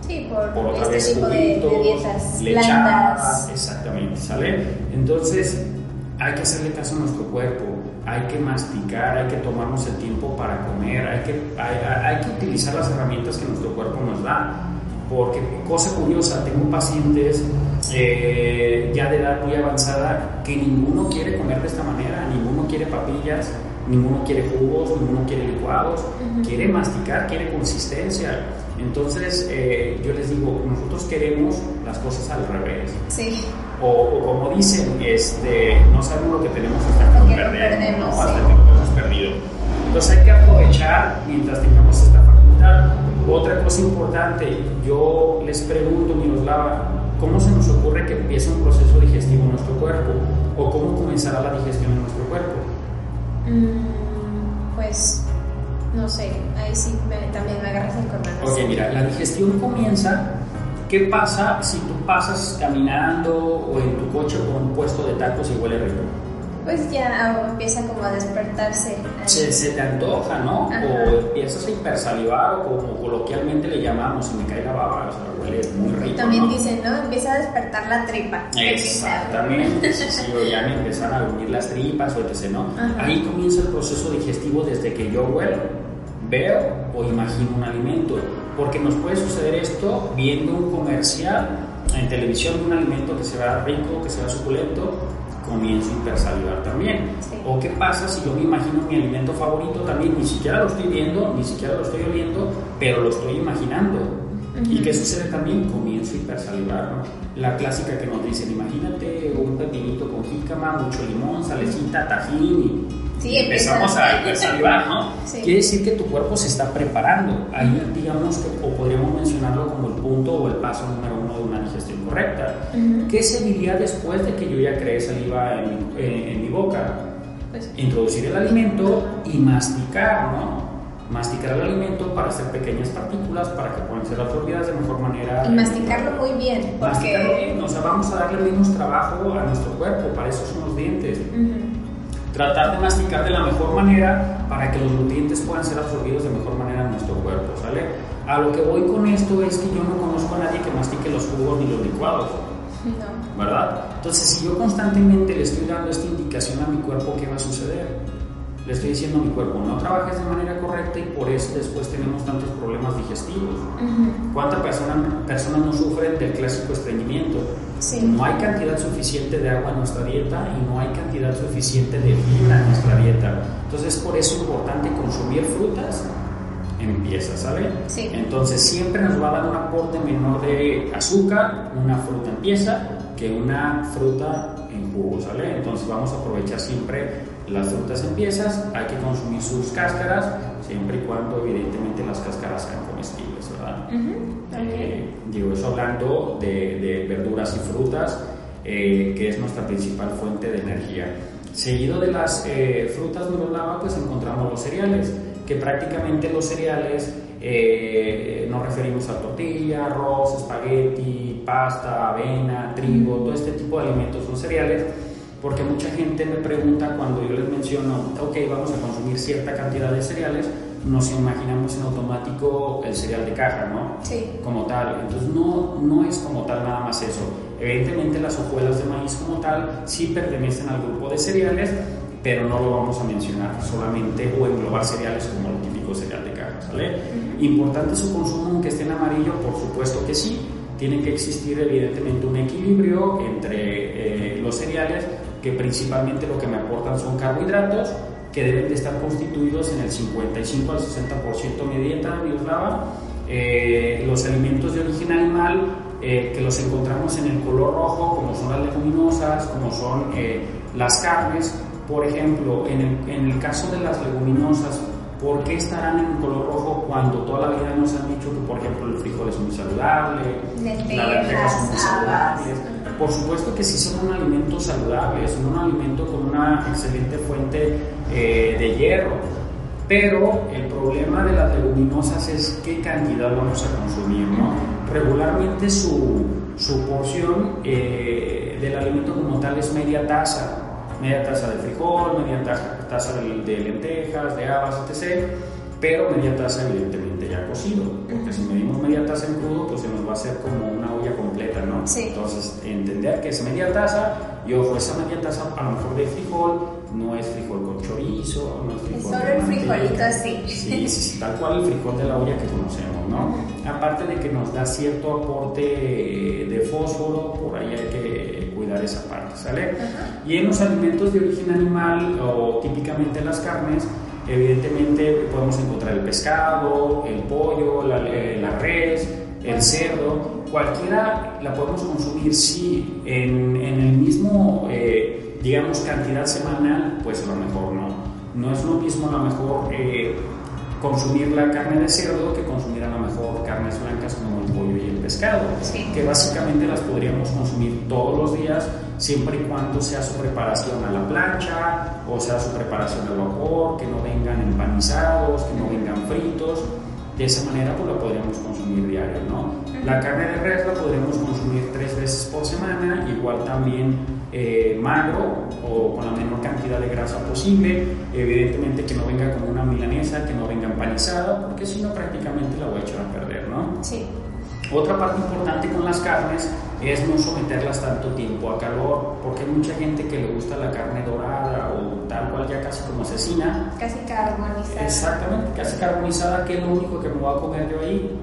Sí, por, otra este vez tipo de, dietas blandas. Exactamente, ¿sale? Entonces, hay que hacerle caso a nuestro cuerpo, hay que masticar, hay que tomarnos el tiempo para comer, hay que, hay, que utilizar las herramientas que nuestro cuerpo nos da. Porque, cosa curiosa, tengo pacientes eh, ya de edad muy avanzada que ninguno quiere comer de esta manera, ninguno quiere papillas, ninguno quiere jugos, ninguno quiere licuados, quiere masticar, quiere consistencia. Entonces, eh, yo les digo, nosotros queremos las cosas al revés. Sí. O, como dicen, este, no sabemos lo que tenemos hasta que lo perdemos, ¿no? hasta que lo hemos perdido. Entonces hay que aprovechar mientras tengamos esta facultad. Otra cosa importante, yo les pregunto, Miroslava, ¿cómo se nos ocurre que empiece un proceso digestivo en nuestro cuerpo? ¿O cómo comenzará la digestión en nuestro cuerpo? Mm, pues no sé, ahí sí también me agarras en cornadas. Ok, mira, la digestión comienza. ¿Qué pasa si tú pasas caminando o en tu coche por un puesto de tacos y huele rico? Pues ya empieza como a despertarse. Se, se, te antoja, ¿no? O empiezas a hipersalivar o como coloquialmente le llamamos, y me cae la baba, o sea, huele muy rico. También dicen, ¿no? Empieza a despertar la tripa. Exactamente, sí, sí, o ya me empiezan a unir las tripas o etc., ¿no? Ahí comienza el proceso digestivo desde que yo huelo veo o imagino un alimento. Porque nos puede suceder esto viendo un comercial en televisión de un alimento que se vea rico, que se vea suculento, comienzo a hipersalivar también. O qué pasa si yo me imagino mi alimento favorito también, ni siquiera lo estoy viendo, ni siquiera lo estoy oliendo, pero lo estoy imaginando. ¿Y qué sucede también? Comienzo a hipersalivar. La clásica que nos dicen, imagínate un pepinito con jícama, mucho limón, salecita, tajín y Sí, empezamos a salivar, ¿no? Quiere decir que tu cuerpo se está preparando. Ahí, digamos, que, o podríamos mencionarlo como el punto o el paso número uno de una digestión correcta. ¿Qué se diría después de que yo ya creé saliva en, mi boca? Pues Introducir el alimento y masticar, ¿no? Masticar el alimento para hacer pequeñas partículas para que puedan ser absorbidas de mejor manera. Y masticarlo muy bien. Porque... Masticarlo bien, o sea, vamos a darle menos trabajo a nuestro cuerpo, para eso son los dientes tratar de masticar de la mejor manera para que los nutrientes puedan ser absorbidos de mejor manera en nuestro cuerpo, ¿sale? A lo que voy con esto es que yo no conozco a nadie que mastique los jugos ni los licuados. No. ¿Verdad? Entonces, si yo constantemente le estoy dando esta indicación a mi cuerpo, ¿qué va a suceder? Le estoy diciendo a mi cuerpo, no trabajes de manera correcta y por eso después tenemos tantos problemas digestivos. ¿Cuántas personas persona no sufren del clásico estreñimiento? No hay cantidad suficiente de agua en nuestra dieta y no hay cantidad suficiente de fibra en nuestra dieta. Entonces, por eso es importante consumir frutas en piezas, ¿sale? Sí. Entonces, siempre nos va a dar un aporte menor de azúcar, una fruta en pieza, que una fruta en jugo, ¿sale? Entonces, vamos a aprovechar siempre las frutas en piezas, hay que consumir sus cáscaras, siempre y cuando, evidentemente, las cáscaras sean comestibles, ¿verdad? Eh, digo, eso hablando de, verduras y frutas, eh, que es nuestra principal fuente de energía. Seguido de las eh, frutas lava, pues encontramos los cereales, que prácticamente los cereales nos referimos a tortilla, arroz, espagueti, pasta, avena, trigo, todo este tipo de alimentos son cereales, porque mucha gente me pregunta cuando yo les menciono, ok, vamos a consumir cierta cantidad de cereales, nos imaginamos en automático el cereal de caja, ¿no? Sí. Como tal. Entonces no, no es como tal nada más eso. Evidentemente las hojuelas de maíz como tal sí pertenecen al grupo de cereales, pero no lo vamos a mencionar solamente o englobar cereales como el típico cereal de caja, ¿vale? Importante su consumo aunque esté en amarillo, por supuesto que sí. Tiene que existir evidentemente un equilibrio entre eh, los cereales que principalmente lo que me aportan son carbohidratos que deben de estar constituidos en el 55 al 60% de dieta Bioslava. Eh, los alimentos de origen animal eh, que los encontramos en el color rojo, como son las leguminosas, como son eh, las carnes. Por ejemplo, en el, en el, caso de las leguminosas, ¿por qué estarán en color rojo cuando toda la vida nos han dicho que, por ejemplo, el frijol es muy saludable, las lentejas son muy saludables? Por supuesto que sí son un alimento saludable, son un alimento con una excelente fuente eh, de hierro, pero el problema de las leguminosas es qué cantidad vamos a consumir, ¿no? Regularmente su, su porción eh, del alimento como tal es media taza, media taza de frijol, media taza, de, de lentejas, de habas, etc pero media taza evidentemente ya cocido, porque si medimos media taza en crudo, pues se nos va a hacer como ¿no? Sí. Entonces, entender que es media taza, y ojo, esa media taza a lo mejor de frijol no es frijol con chorizo, no es frijol Solo el frijolito así. Sí, sí, tal cual el frijol de la olla que conocemos, ¿no? Aparte de que nos da cierto aporte de fósforo, por ahí hay que cuidar esa parte, ¿sale? Y en los alimentos de origen animal o típicamente las carnes, Evidentemente podemos encontrar el pescado, el pollo, la, eh, res, el cerdo, cualquiera la podemos consumir, sí, en, el mismo, eh, digamos, cantidad semanal, pues a lo mejor no. No es lo mismo a lo mejor eh, consumir la carne de cerdo que consumir a lo mejor carnes blancas como el pollo y el pescado, que básicamente las podríamos consumir todos los días siempre y cuando sea su preparación a la plancha o sea su preparación al vapor, que no vengan empanizados, que no vengan fritos. De esa manera pues la podríamos consumir diario, ¿no? La carne de res la podríamos consumir tres veces por semana, igual también eh, magro o con la menor cantidad de grasa posible. Evidentemente que no venga como una milanesa, que no venga empanizada, porque si no prácticamente la voy a echar a perder, ¿no? Sí. Otra parte importante con las carnes es no someterlas tanto tiempo a calor, porque hay mucha gente que le gusta la carne dorada o tal cual ya casi como asesina. Casi carbonizada. Exactamente, casi carbonizada, que es lo único que me voy a comer de ahí.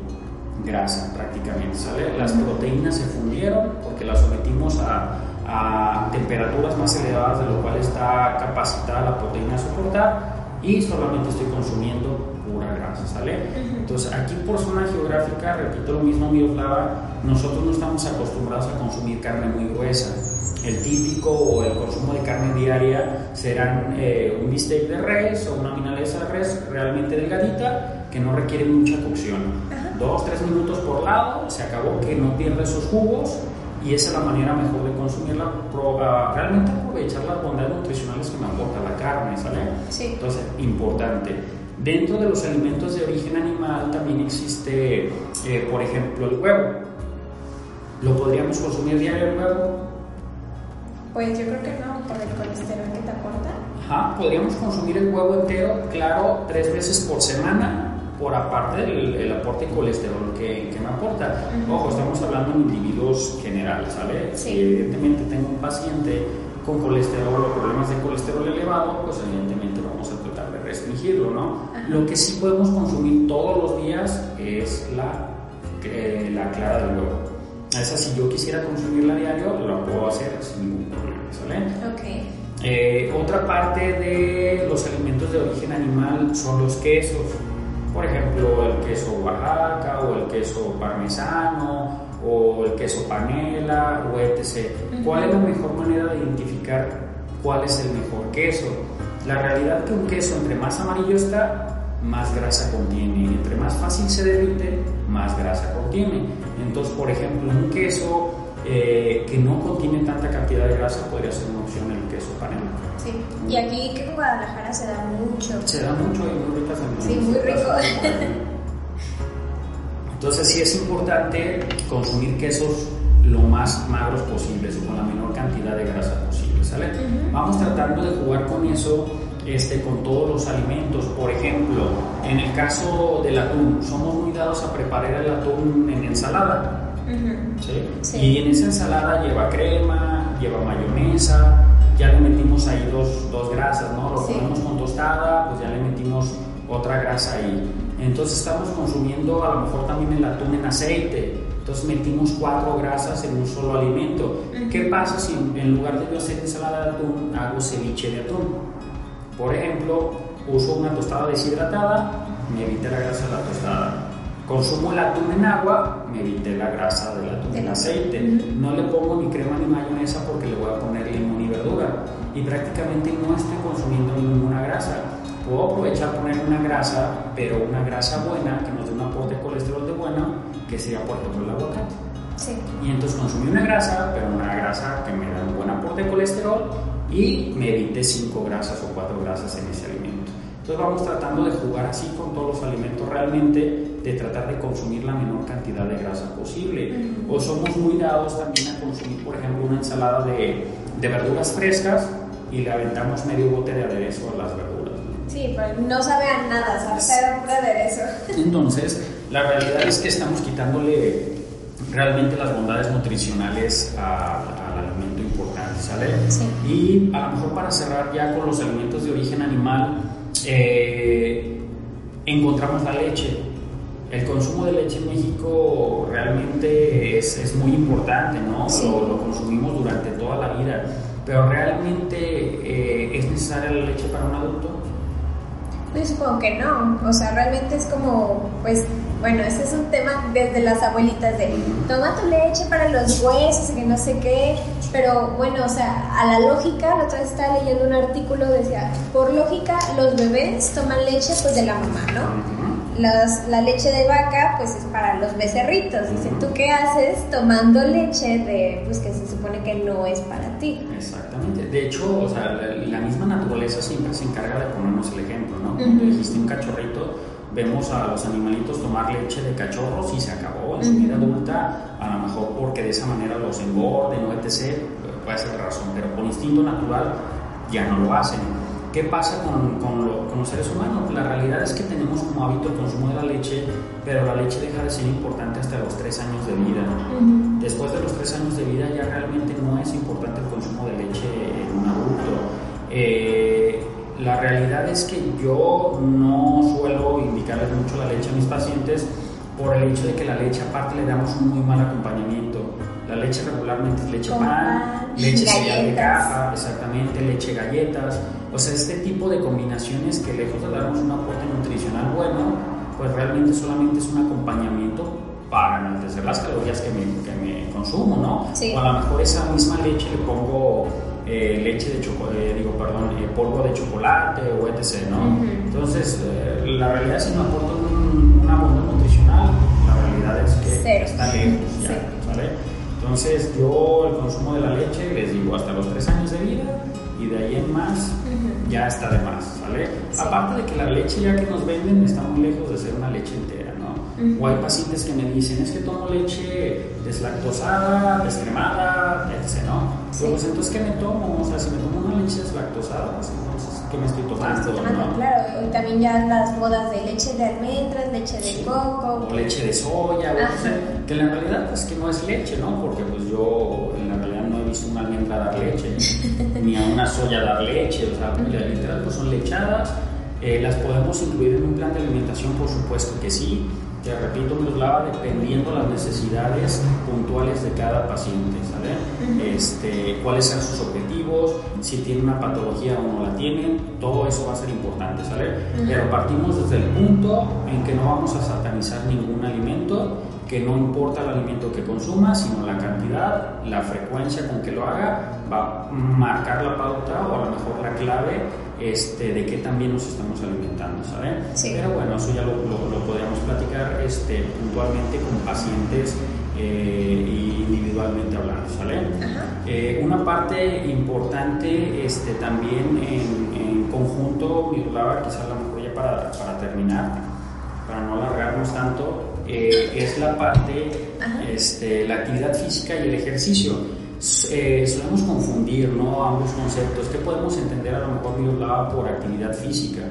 Grasa prácticamente, ¿sale? Las proteínas se fundieron porque las sometimos a, a temperaturas más elevadas de lo cual está capacitada la proteína a soportar y solamente estoy consumiendo pura grasa, ¿sale? Entonces, aquí por zona geográfica, repito lo mismo, Miroslava, nosotros no estamos acostumbrados a consumir carne muy gruesa. El típico o el consumo de carne diaria serán eh, un bistec de res o una milanesa de res realmente delgadita que no requiere mucha cocción. Dos, tres minutos por lado, se acabó que no pierde esos jugos y esa es la manera mejor de consumirla, realmente aprovechar las bondades nutricionales que me aporta la carne, ¿sale? Sí. Entonces, importante. Dentro de los alimentos de origen animal también existe, eh, por ejemplo, el huevo. ¿Lo podríamos consumir diario el huevo? Pues yo creo que no, por el colesterol que te aporta. Ajá, podríamos consumir el huevo entero, claro, tres veces por semana, por aparte del aporte de colesterol que, que me aporta. Ojo, estamos hablando en individuos generales, ¿sale? Si evidentemente tengo un paciente con colesterol o problemas de colesterol elevado, pues evidentemente vamos a tratar de restringirlo, ¿no? Lo que sí podemos consumir todos los días es la, eh, la clara del huevo. Esa si yo quisiera consumirla a diario, lo puedo hacer sin ningún problema, ¿sale? Ok. Eh, otra parte de los alimentos de origen animal son los quesos por ejemplo, el queso Oaxaca o el queso parmesano o el queso panela o etc. ¿Cuál es la mejor manera de identificar cuál es el mejor queso? La realidad que un queso entre más amarillo está, más grasa contiene. Y entre más fácil se derrite, más grasa contiene. Entonces, por ejemplo, un queso eh, que no contiene tanta cantidad grasa podría ser una opción el queso panela. Sí, y aquí que en Guadalajara se da mucho. Se da mucho y muy ricas Sí, muy rico. Entonces sí es importante consumir quesos lo más magros posibles o con la menor cantidad de grasa posible, ¿sale? Vamos tratando de jugar con eso este, con todos los alimentos. Por ejemplo, en el caso del atún, somos muy dados a preparar el atún en ensalada. ¿sí? Y en esa ensalada lleva crema, lleva mayonesa, ya le metimos ahí dos, dos grasas, ¿no? Lo ponemos con tostada, pues ya le metimos otra grasa ahí. Entonces estamos consumiendo a lo mejor también el atún en aceite. Entonces metimos cuatro grasas en un solo alimento. ¿Qué pasa si en lugar de yo hacer ensalada de atún, hago ceviche de atún? Por ejemplo, uso una tostada deshidratada, me evita la grasa de la tostada Consumo el atún en agua, me evité la grasa del atún en aceite. No le pongo ni crema ni mayonesa porque le voy a poner limón y verdura. Y prácticamente no estoy consumiendo ninguna grasa. Puedo aprovechar poner una grasa, pero una grasa buena, que nos dé un aporte de colesterol de bueno, que sería por ejemplo el aguacate. Sí. Y entonces consumí una grasa, pero una grasa que me da un buen aporte de colesterol y me evite cinco grasas o cuatro grasas en ese alimento. Entonces vamos tratando de jugar así con todos los alimentos realmente de tratar de consumir la menor cantidad de grasa posible. O somos muy dados también a consumir, por ejemplo, una ensalada de, de verduras frescas y le aventamos medio bote de aderezo a las verduras. Sí, pero no sabe a nada, sabe a puro aderezo. Entonces, la realidad es que estamos quitándole realmente las bondades nutricionales al alimento importante, ¿sale? Sí. Y a lo mejor para cerrar ya con los alimentos de origen animal, eh, encontramos la leche. El consumo de leche en México realmente es, es muy importante, ¿no? Sí. Lo, lo, consumimos durante toda la vida, pero realmente eh, es necesaria la leche para un adulto. Pues supongo que no, o sea, realmente es como, pues, bueno, ese es un tema desde las abuelitas de toma tu leche para los huesos y que no sé qué, pero bueno, o sea, a la lógica, la otra vez estaba leyendo un artículo, decía, por lógica, los bebés toman leche pues de la mamá, ¿no? Las, la leche de vaca pues es para los becerritos. Dice, ¿tú qué haces tomando leche de pues que se supone que no es para ti? Exactamente. De hecho, o sea, la, la misma naturaleza siempre se encarga de ponernos el ejemplo, ¿no? Cuando uh -huh. dijiste un cachorrito, vemos a los animalitos tomar leche de cachorros y se acabó en su vida adulta, a lo mejor porque de esa manera los engorden o etc. Puede ser razón, pero por instinto natural ya no lo hacen. ¿Qué pasa con, con, lo, con, los seres humanos? La realidad es que tenemos como hábito el consumo de la leche, pero la leche deja de ser importante hasta los 3 años de vida. Uh -huh. Después de los 3 años de vida ya realmente no es importante el consumo de leche en un adulto. Eh, la realidad es que yo no suelo indicarles mucho la leche a mis pacientes por el hecho de que la leche aparte le damos un muy mal acompañamiento. La leche regularmente es leche pan, leche cereal de caja, exactamente, leche galletas. O sea, este tipo de combinaciones que lejos de darnos un aporte nutricional bueno, pues realmente solamente es un acompañamiento para enaltecer las calorías que me, que me consumo, ¿no? Sí. O a lo mejor esa misma leche le pongo eh, leche de chocolate, eh, digo, perdón, eh, polvo de chocolate o etc., ¿no? Uh -huh. Entonces, la realidad si no aporta un, una bomba nutricional, la realidad es que Cero. está lejos ya, Sí. ¿vale? Entonces, yo el consumo de la leche, les digo, hasta los 3 años de vida y de ahí en más, Ujú. ya está de más, ¿sale? Sí. Aparte de que la leche ya que nos venden está muy lejos de ser una leche entera, ¿no? Ujú. O hay pacientes que me dicen, es que tomo leche deslactosada, descremada, etc., ¿no? Sí. Pero, pues entonces, ¿qué me tomo? O sea, si me tomo una leche deslactosada, pues entonces, ¿qué me estoy tomando? Estoy tomando, no? claro, y también ya las modas de leche de almendras, leche de coco. o leche de soya, o sé, que en realidad pues que no es leche, ¿no? Porque pues yo en la realidad no he visto una almendra dar leche, ni a una soya dar leche, o sea, ya literal pues son lechadas, eh, las podemos incluir en un plan de alimentación, por supuesto que sí, te repito, me los lava dependiendo las necesidades puntuales de cada paciente, ¿sale? Este, cuáles son sus objetivos, si tiene una patología o no la tienen, todo eso va a ser importante, ¿sale? Pero partimos desde el punto en que no vamos a satanizar ningún alimento, que no importa el alimento que consuma, sino la cantidad, la frecuencia con que lo haga, va a marcar la pauta o a lo mejor la clave este, de qué también nos estamos alimentando, ¿saben? Sí. Pero bueno, eso ya lo, lo, lo podríamos platicar este, puntualmente con pacientes eh, individualmente hablando, ¿sale? Ajá. Eh, una parte importante este, también en, en conjunto, Miroslava, quizás a lo mejor ya para, para terminar, para no alargarnos tanto, eh, es la parte, este, la actividad física y el ejercicio. Eh, solemos confundir ¿no? ambos conceptos. ¿Qué podemos entender a lo mejor, Miroslava, por actividad física?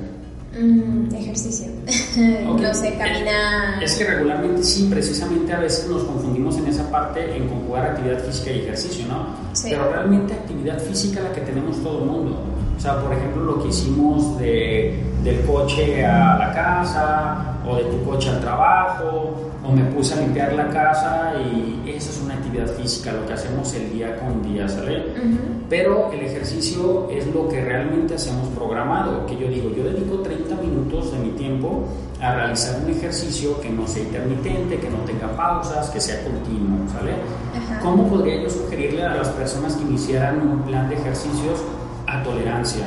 Mm, ejercicio. Ok. No sé, caminar. Es que regularmente sí, precisamente a veces nos confundimos en esa parte en conjugar actividad física y ejercicio, ¿no? Sí. Pero realmente actividad física la que tenemos todo el mundo. O sea, por ejemplo, lo que hicimos de, del coche a la casa, o de tu coche al trabajo, o me puse a limpiar la casa y eso es una actividad física, lo que hacemos el día con día, ¿sale? Ujú. Pero el ejercicio es lo que realmente hacemos programado, que yo digo, yo dedico 30 minutos de mi tiempo a realizar un ejercicio que no sea intermitente, que no tenga pausas, que sea continuo, ¿sale? Ajá. ¿Cómo podría yo sugerirle a las personas que iniciaran un plan de ejercicios a tolerancia?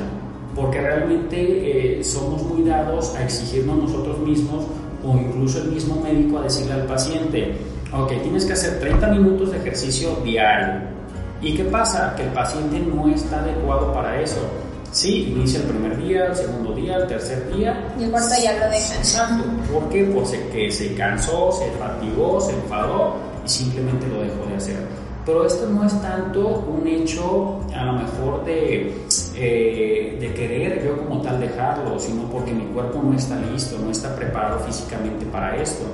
Porque realmente eh, somos muy dados a exigirnos nosotros mismos o incluso el mismo médico a decirle al paciente, ok, tienes que hacer 30 minutos de ejercicio diario. ¿Y qué pasa? Que el paciente no está adecuado para eso. Sí, inicia el primer día, el segundo día, el tercer día. Y el cuarto ya lo dejan. Exacto. ¿Por qué? Porque se cansó, se fatigó, se enfadó y simplemente lo dejó de hacer. Pero esto no es tanto un hecho a lo mejor de, eh, de querer yo como tal dejarlo, sino porque mi cuerpo no está listo, no está preparado físicamente para esto.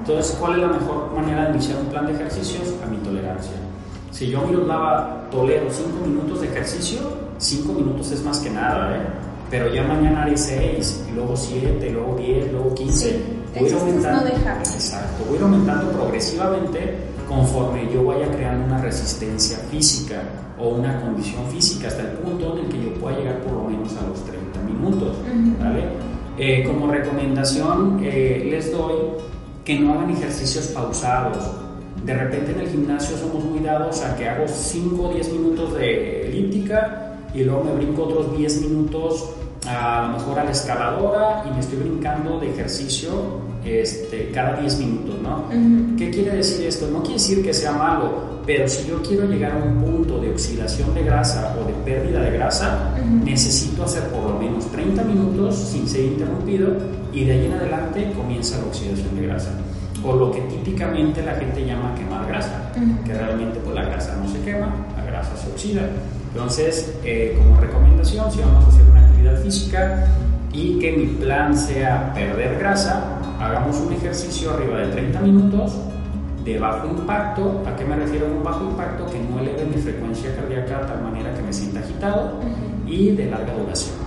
Entonces, ¿cuál es la mejor manera de iniciar un plan de ejercicios? A mi tolerancia. Si yo lava tolero 5 minutos de ejercicio, 5 minutos es más que nada, ¿eh? Pero ya mañana haré 6, luego 7, luego 10, luego 15. Sí, voy aumentando, no exacto, voy aumentando progresivamente conforme yo vaya creando una resistencia física o una condición física hasta el punto en el que yo pueda llegar por lo menos a los 30 minutos. ¿vale? Eh, como recomendación eh, les doy que no hagan ejercicios pausados de repente en el gimnasio somos muy dados a que hago 5 o 10 minutos de elíptica y luego me brinco otros 10 minutos a lo mejor a la escaladora y me estoy brincando de ejercicio este, cada 10 minutos, ¿no? ¿Qué quiere decir esto? No quiere decir que sea malo, pero si yo quiero llegar a un punto de oxidación de grasa o de pérdida de grasa, necesito hacer por lo menos 30 minutos sin ser interrumpido y de ahí en adelante comienza la oxidación de grasa o lo que típicamente la gente llama quemar grasa, que realmente pues la grasa no se quema, la grasa se oxida. Entonces, eh, como recomendación, si vamos a hacer una actividad física y que mi plan sea perder grasa, hagamos un ejercicio arriba de 30 minutos de bajo impacto. ¿A qué me refiero con bajo impacto? Que no eleve mi frecuencia cardíaca de tal manera que me sienta agitado y de larga duración.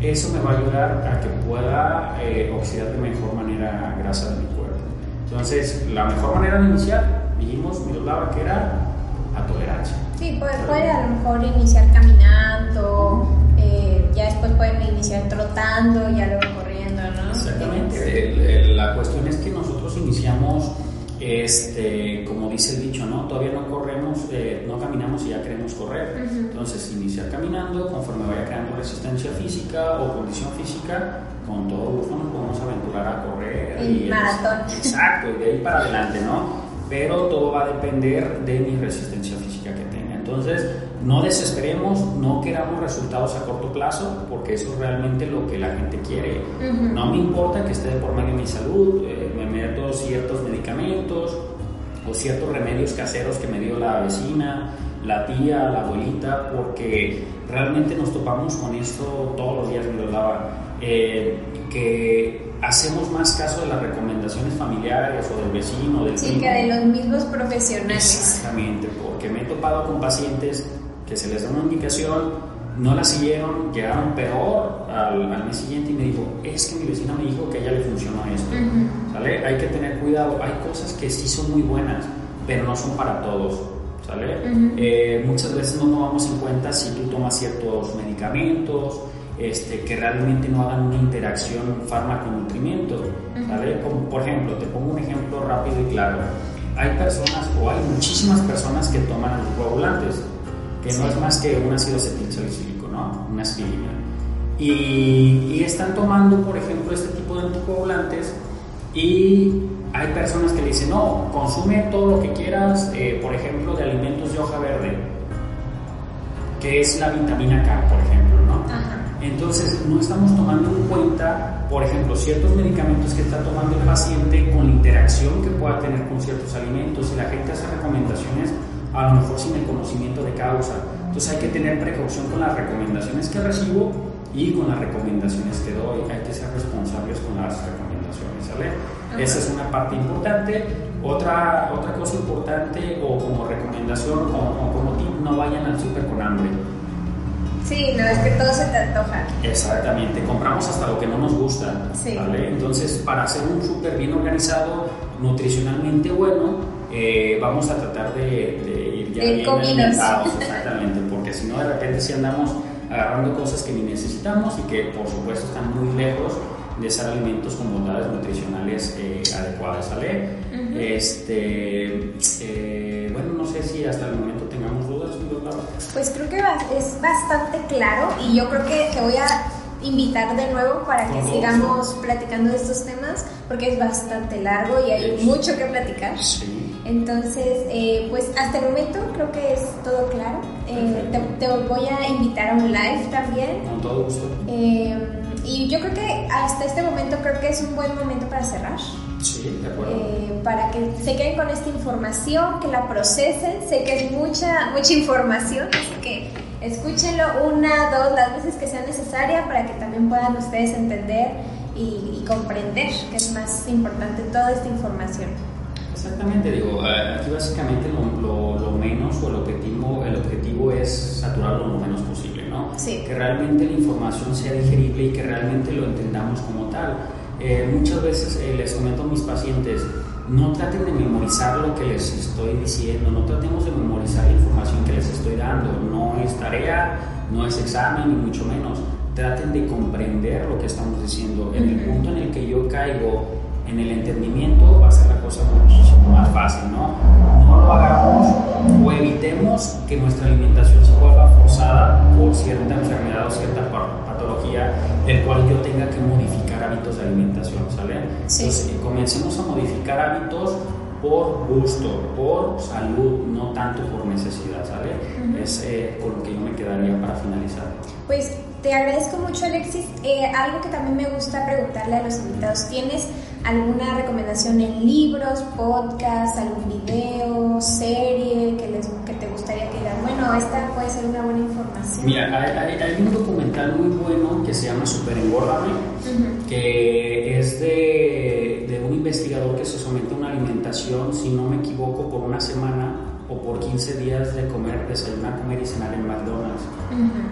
Eso me va a ayudar a que pueda eh, oxidar de mejor manera grasa de mi cuerpo. Entonces, la mejor manera de iniciar, dijimos, Miroslava, que era a tolerancia. Sí, puede, puede a lo mejor iniciar caminando, después pueden iniciar trotando, ya luego corriendo, ¿no? Exactamente. la cuestión es que nosotros iniciamos este, como dice el dicho, ¿no? Todavía no corremos, eh, no caminamos y ya queremos correr. Entonces, iniciar caminando, conforme vaya creando resistencia física o condición física, con todo gusto nos podemos aventurar a correr. y maratón. exacto, y de ahí para adelante, ¿no? Pero todo va a depender de mi resistencia física que tenga. Entonces, no desesperemos, no queramos resultados a corto plazo, porque eso es realmente lo que la gente quiere. No me importa que esté por medio de mi salud, eh, me meto ciertos medicamentos o ciertos remedios caseros que me dio la vecina, la tía, la abuelita, porque realmente nos topamos con esto todos los días, me lo daba, eh, que hacemos más caso de las recomendaciones familiares o del vecino, del Sí, que de los mismos profesionales. Exactamente, porque me he topado con pacientes que se les da una indicación, no la siguieron, llegaron peor al, al, mes siguiente y me dijo, es que mi vecina me dijo que a ella le funcionó esto. ¿Sale? Hay que tener cuidado, hay cosas que sí son muy buenas, pero no son para todos. ¿Sale? Eh, muchas veces no tomamos en cuenta si tú tomas ciertos medicamentos, este, que realmente no hagan una interacción fármaco-nutrimiento. Como, por ejemplo, te pongo un ejemplo rápido y claro. Hay personas o hay muchísimas personas que toman anticoagulantes que no es más que un ácido acetilsalicílico, ¿no? Una aspirina. Y, y, están tomando, por ejemplo, este tipo de anticoagulantes y hay personas que le dicen, no, consume todo lo que quieras, eh, por ejemplo, de alimentos de hoja verde, que es la vitamina K, por ejemplo, ¿no? Entonces, no estamos tomando en cuenta, por ejemplo, ciertos medicamentos que está tomando el paciente con la interacción que pueda tener con ciertos alimentos y la gente hace recomendaciones a lo mejor sin el conocimiento de causa. Entonces hay que tener precaución con las recomendaciones que recibo y con las recomendaciones que doy. Hay que ser responsables con las recomendaciones, ¿sale? Esa es una parte importante. Otra, otra cosa importante o como recomendación o, como tip, no vayan al súper con hambre. Sí, no, es que todo se te antoja. Exactamente, compramos hasta lo que no nos gusta. ¿vale? Entonces, para hacer un súper bien organizado, nutricionalmente bueno, eh, vamos a tratar de exactamente, porque si no de repente si andamos agarrando cosas que ni necesitamos y que por supuesto están muy lejos de ser alimentos con bondades nutricionales eh, adecuadas, ¿sale? Este, eh, bueno, no sé si hasta el momento tengamos dudas. Pues creo que es bastante claro y yo creo que te voy a invitar de nuevo para que sigamos platicando de estos temas porque es bastante largo y hay mucho que platicar. Sí. Entonces, eh, pues hasta el momento creo que es todo claro. Eh, te, voy a invitar a un live también. Con todo gusto. Eh, y yo creo que hasta este momento creo que es un buen momento para cerrar. Sí, de acuerdo. para que se queden con esta información, que la procesen. Sé que es mucha, mucha información, así que escúchenlo una, dos, las veces que sea necesaria para que también puedan ustedes entender y, comprender que es más importante toda esta información. Exactamente, digo, aquí básicamente lo, lo, menos o el objetivo, el objetivo es saturarlo lo menos posible, ¿no? Sí. Que realmente la información sea digerible y que realmente lo entendamos como tal. Eh, muchas veces eh, les comento a mis pacientes, no traten de memorizar lo que les estoy diciendo, no tratemos de memorizar la información que les estoy dando, no es tarea, no es examen, ni mucho menos. Traten de comprender lo que estamos diciendo. En el punto en el que yo caigo en el entendimiento, va a ser la cosa muchísimo más fácil, ¿no? No lo hagamos o evitemos que nuestra alimentación se vuelva forzada por cierta enfermedad o cierta patología, el cual yo tenga que modificar hábitos de alimentación, ¿sale? Entonces, eh, comencemos a modificar hábitos por gusto, por salud, no tanto por necesidad, ¿sale? Es eh, con lo que yo me quedaría para finalizar. Pues te agradezco mucho, Alexis. Eh, algo que también me gusta preguntarle a los invitados, ¿tienes alguna recomendación en libros, podcast, algún video, serie que, les, que te gustaría que digan, bueno, esta puede ser una buena información? Mira, hay, hay, un documental muy bueno que se llama Super Engordame, que es de, de un investigador que se somete a una alimentación, si no me equivoco, por una semana o por 15 días de comer, desayunar, comer y cenar en McDonald's.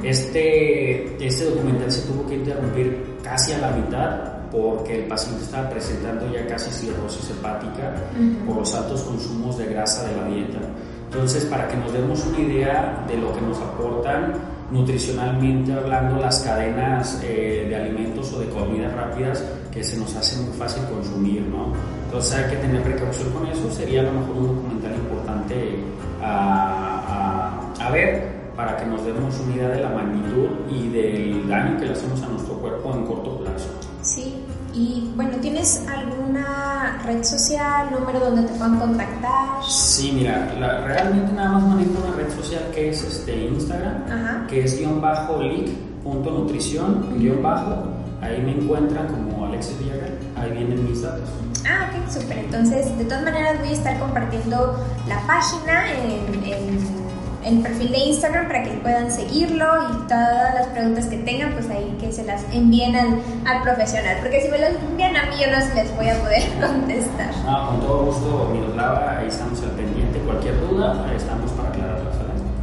este, este documental se tuvo que interrumpir casi a la mitad porque el paciente estaba presentando ya casi cirrosis hepática por los altos consumos de grasa de la dieta. Entonces, para que nos demos una idea de lo que nos aportan nutricionalmente hablando las cadenas eh, de alimentos o de comidas rápidas que se nos hace muy fácil consumir, ¿no? Entonces hay que tener precaución con eso, sería a lo mejor un documental a, a, a ver para que nos demos una idea de la magnitud y del daño que le hacemos a nuestro cuerpo en corto plazo. Sí, y bueno, ¿tienes alguna red social, número donde te puedan contactar? Sí, mira, realmente nada más manejo una red social que es este Instagram, que es guion bajo nutrición, guion bajo. Ahí me encuentran como Alexis Villarreal, ahí vienen mis datos. Ah, ok, súper. Entonces, de todas maneras voy a estar compartiendo la página en, en el perfil de Instagram para que puedan seguirlo y todas las preguntas que tengan, pues ahí que se las envíen al, al profesional. Porque si me las envían a mí, yo no les voy a poder contestar. No, con todo gusto, Miroslava, ahí estamos al pendiente. Cualquier duda, ahí estamos para aclararlas.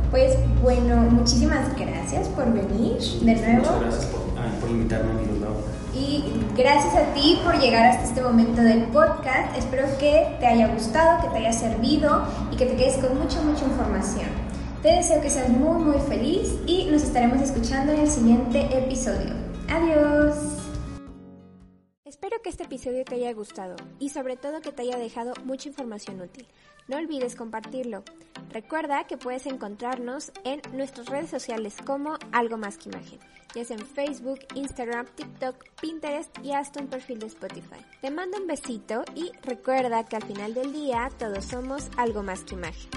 Pues bueno, muchísimas gracias por venir de nuevo. Muchas gracias por, por invitarme, Miroslava. Y gracias a ti por llegar hasta este momento del podcast. Espero que te haya gustado, que te haya servido y que te quedes con mucha, mucha información. Te deseo que seas muy muy feliz y nos estaremos escuchando en el siguiente episodio. Adiós. Espero que este episodio te haya gustado y sobre todo que te haya dejado mucha información útil. No olvides compartirlo. Recuerda que puedes encontrarnos en nuestras redes sociales como Algo Más que Imagen, ya sea en Facebook, Instagram, TikTok, Pinterest y hasta un perfil de Spotify. Te mando un besito y recuerda que al final del día todos somos algo más que imagen.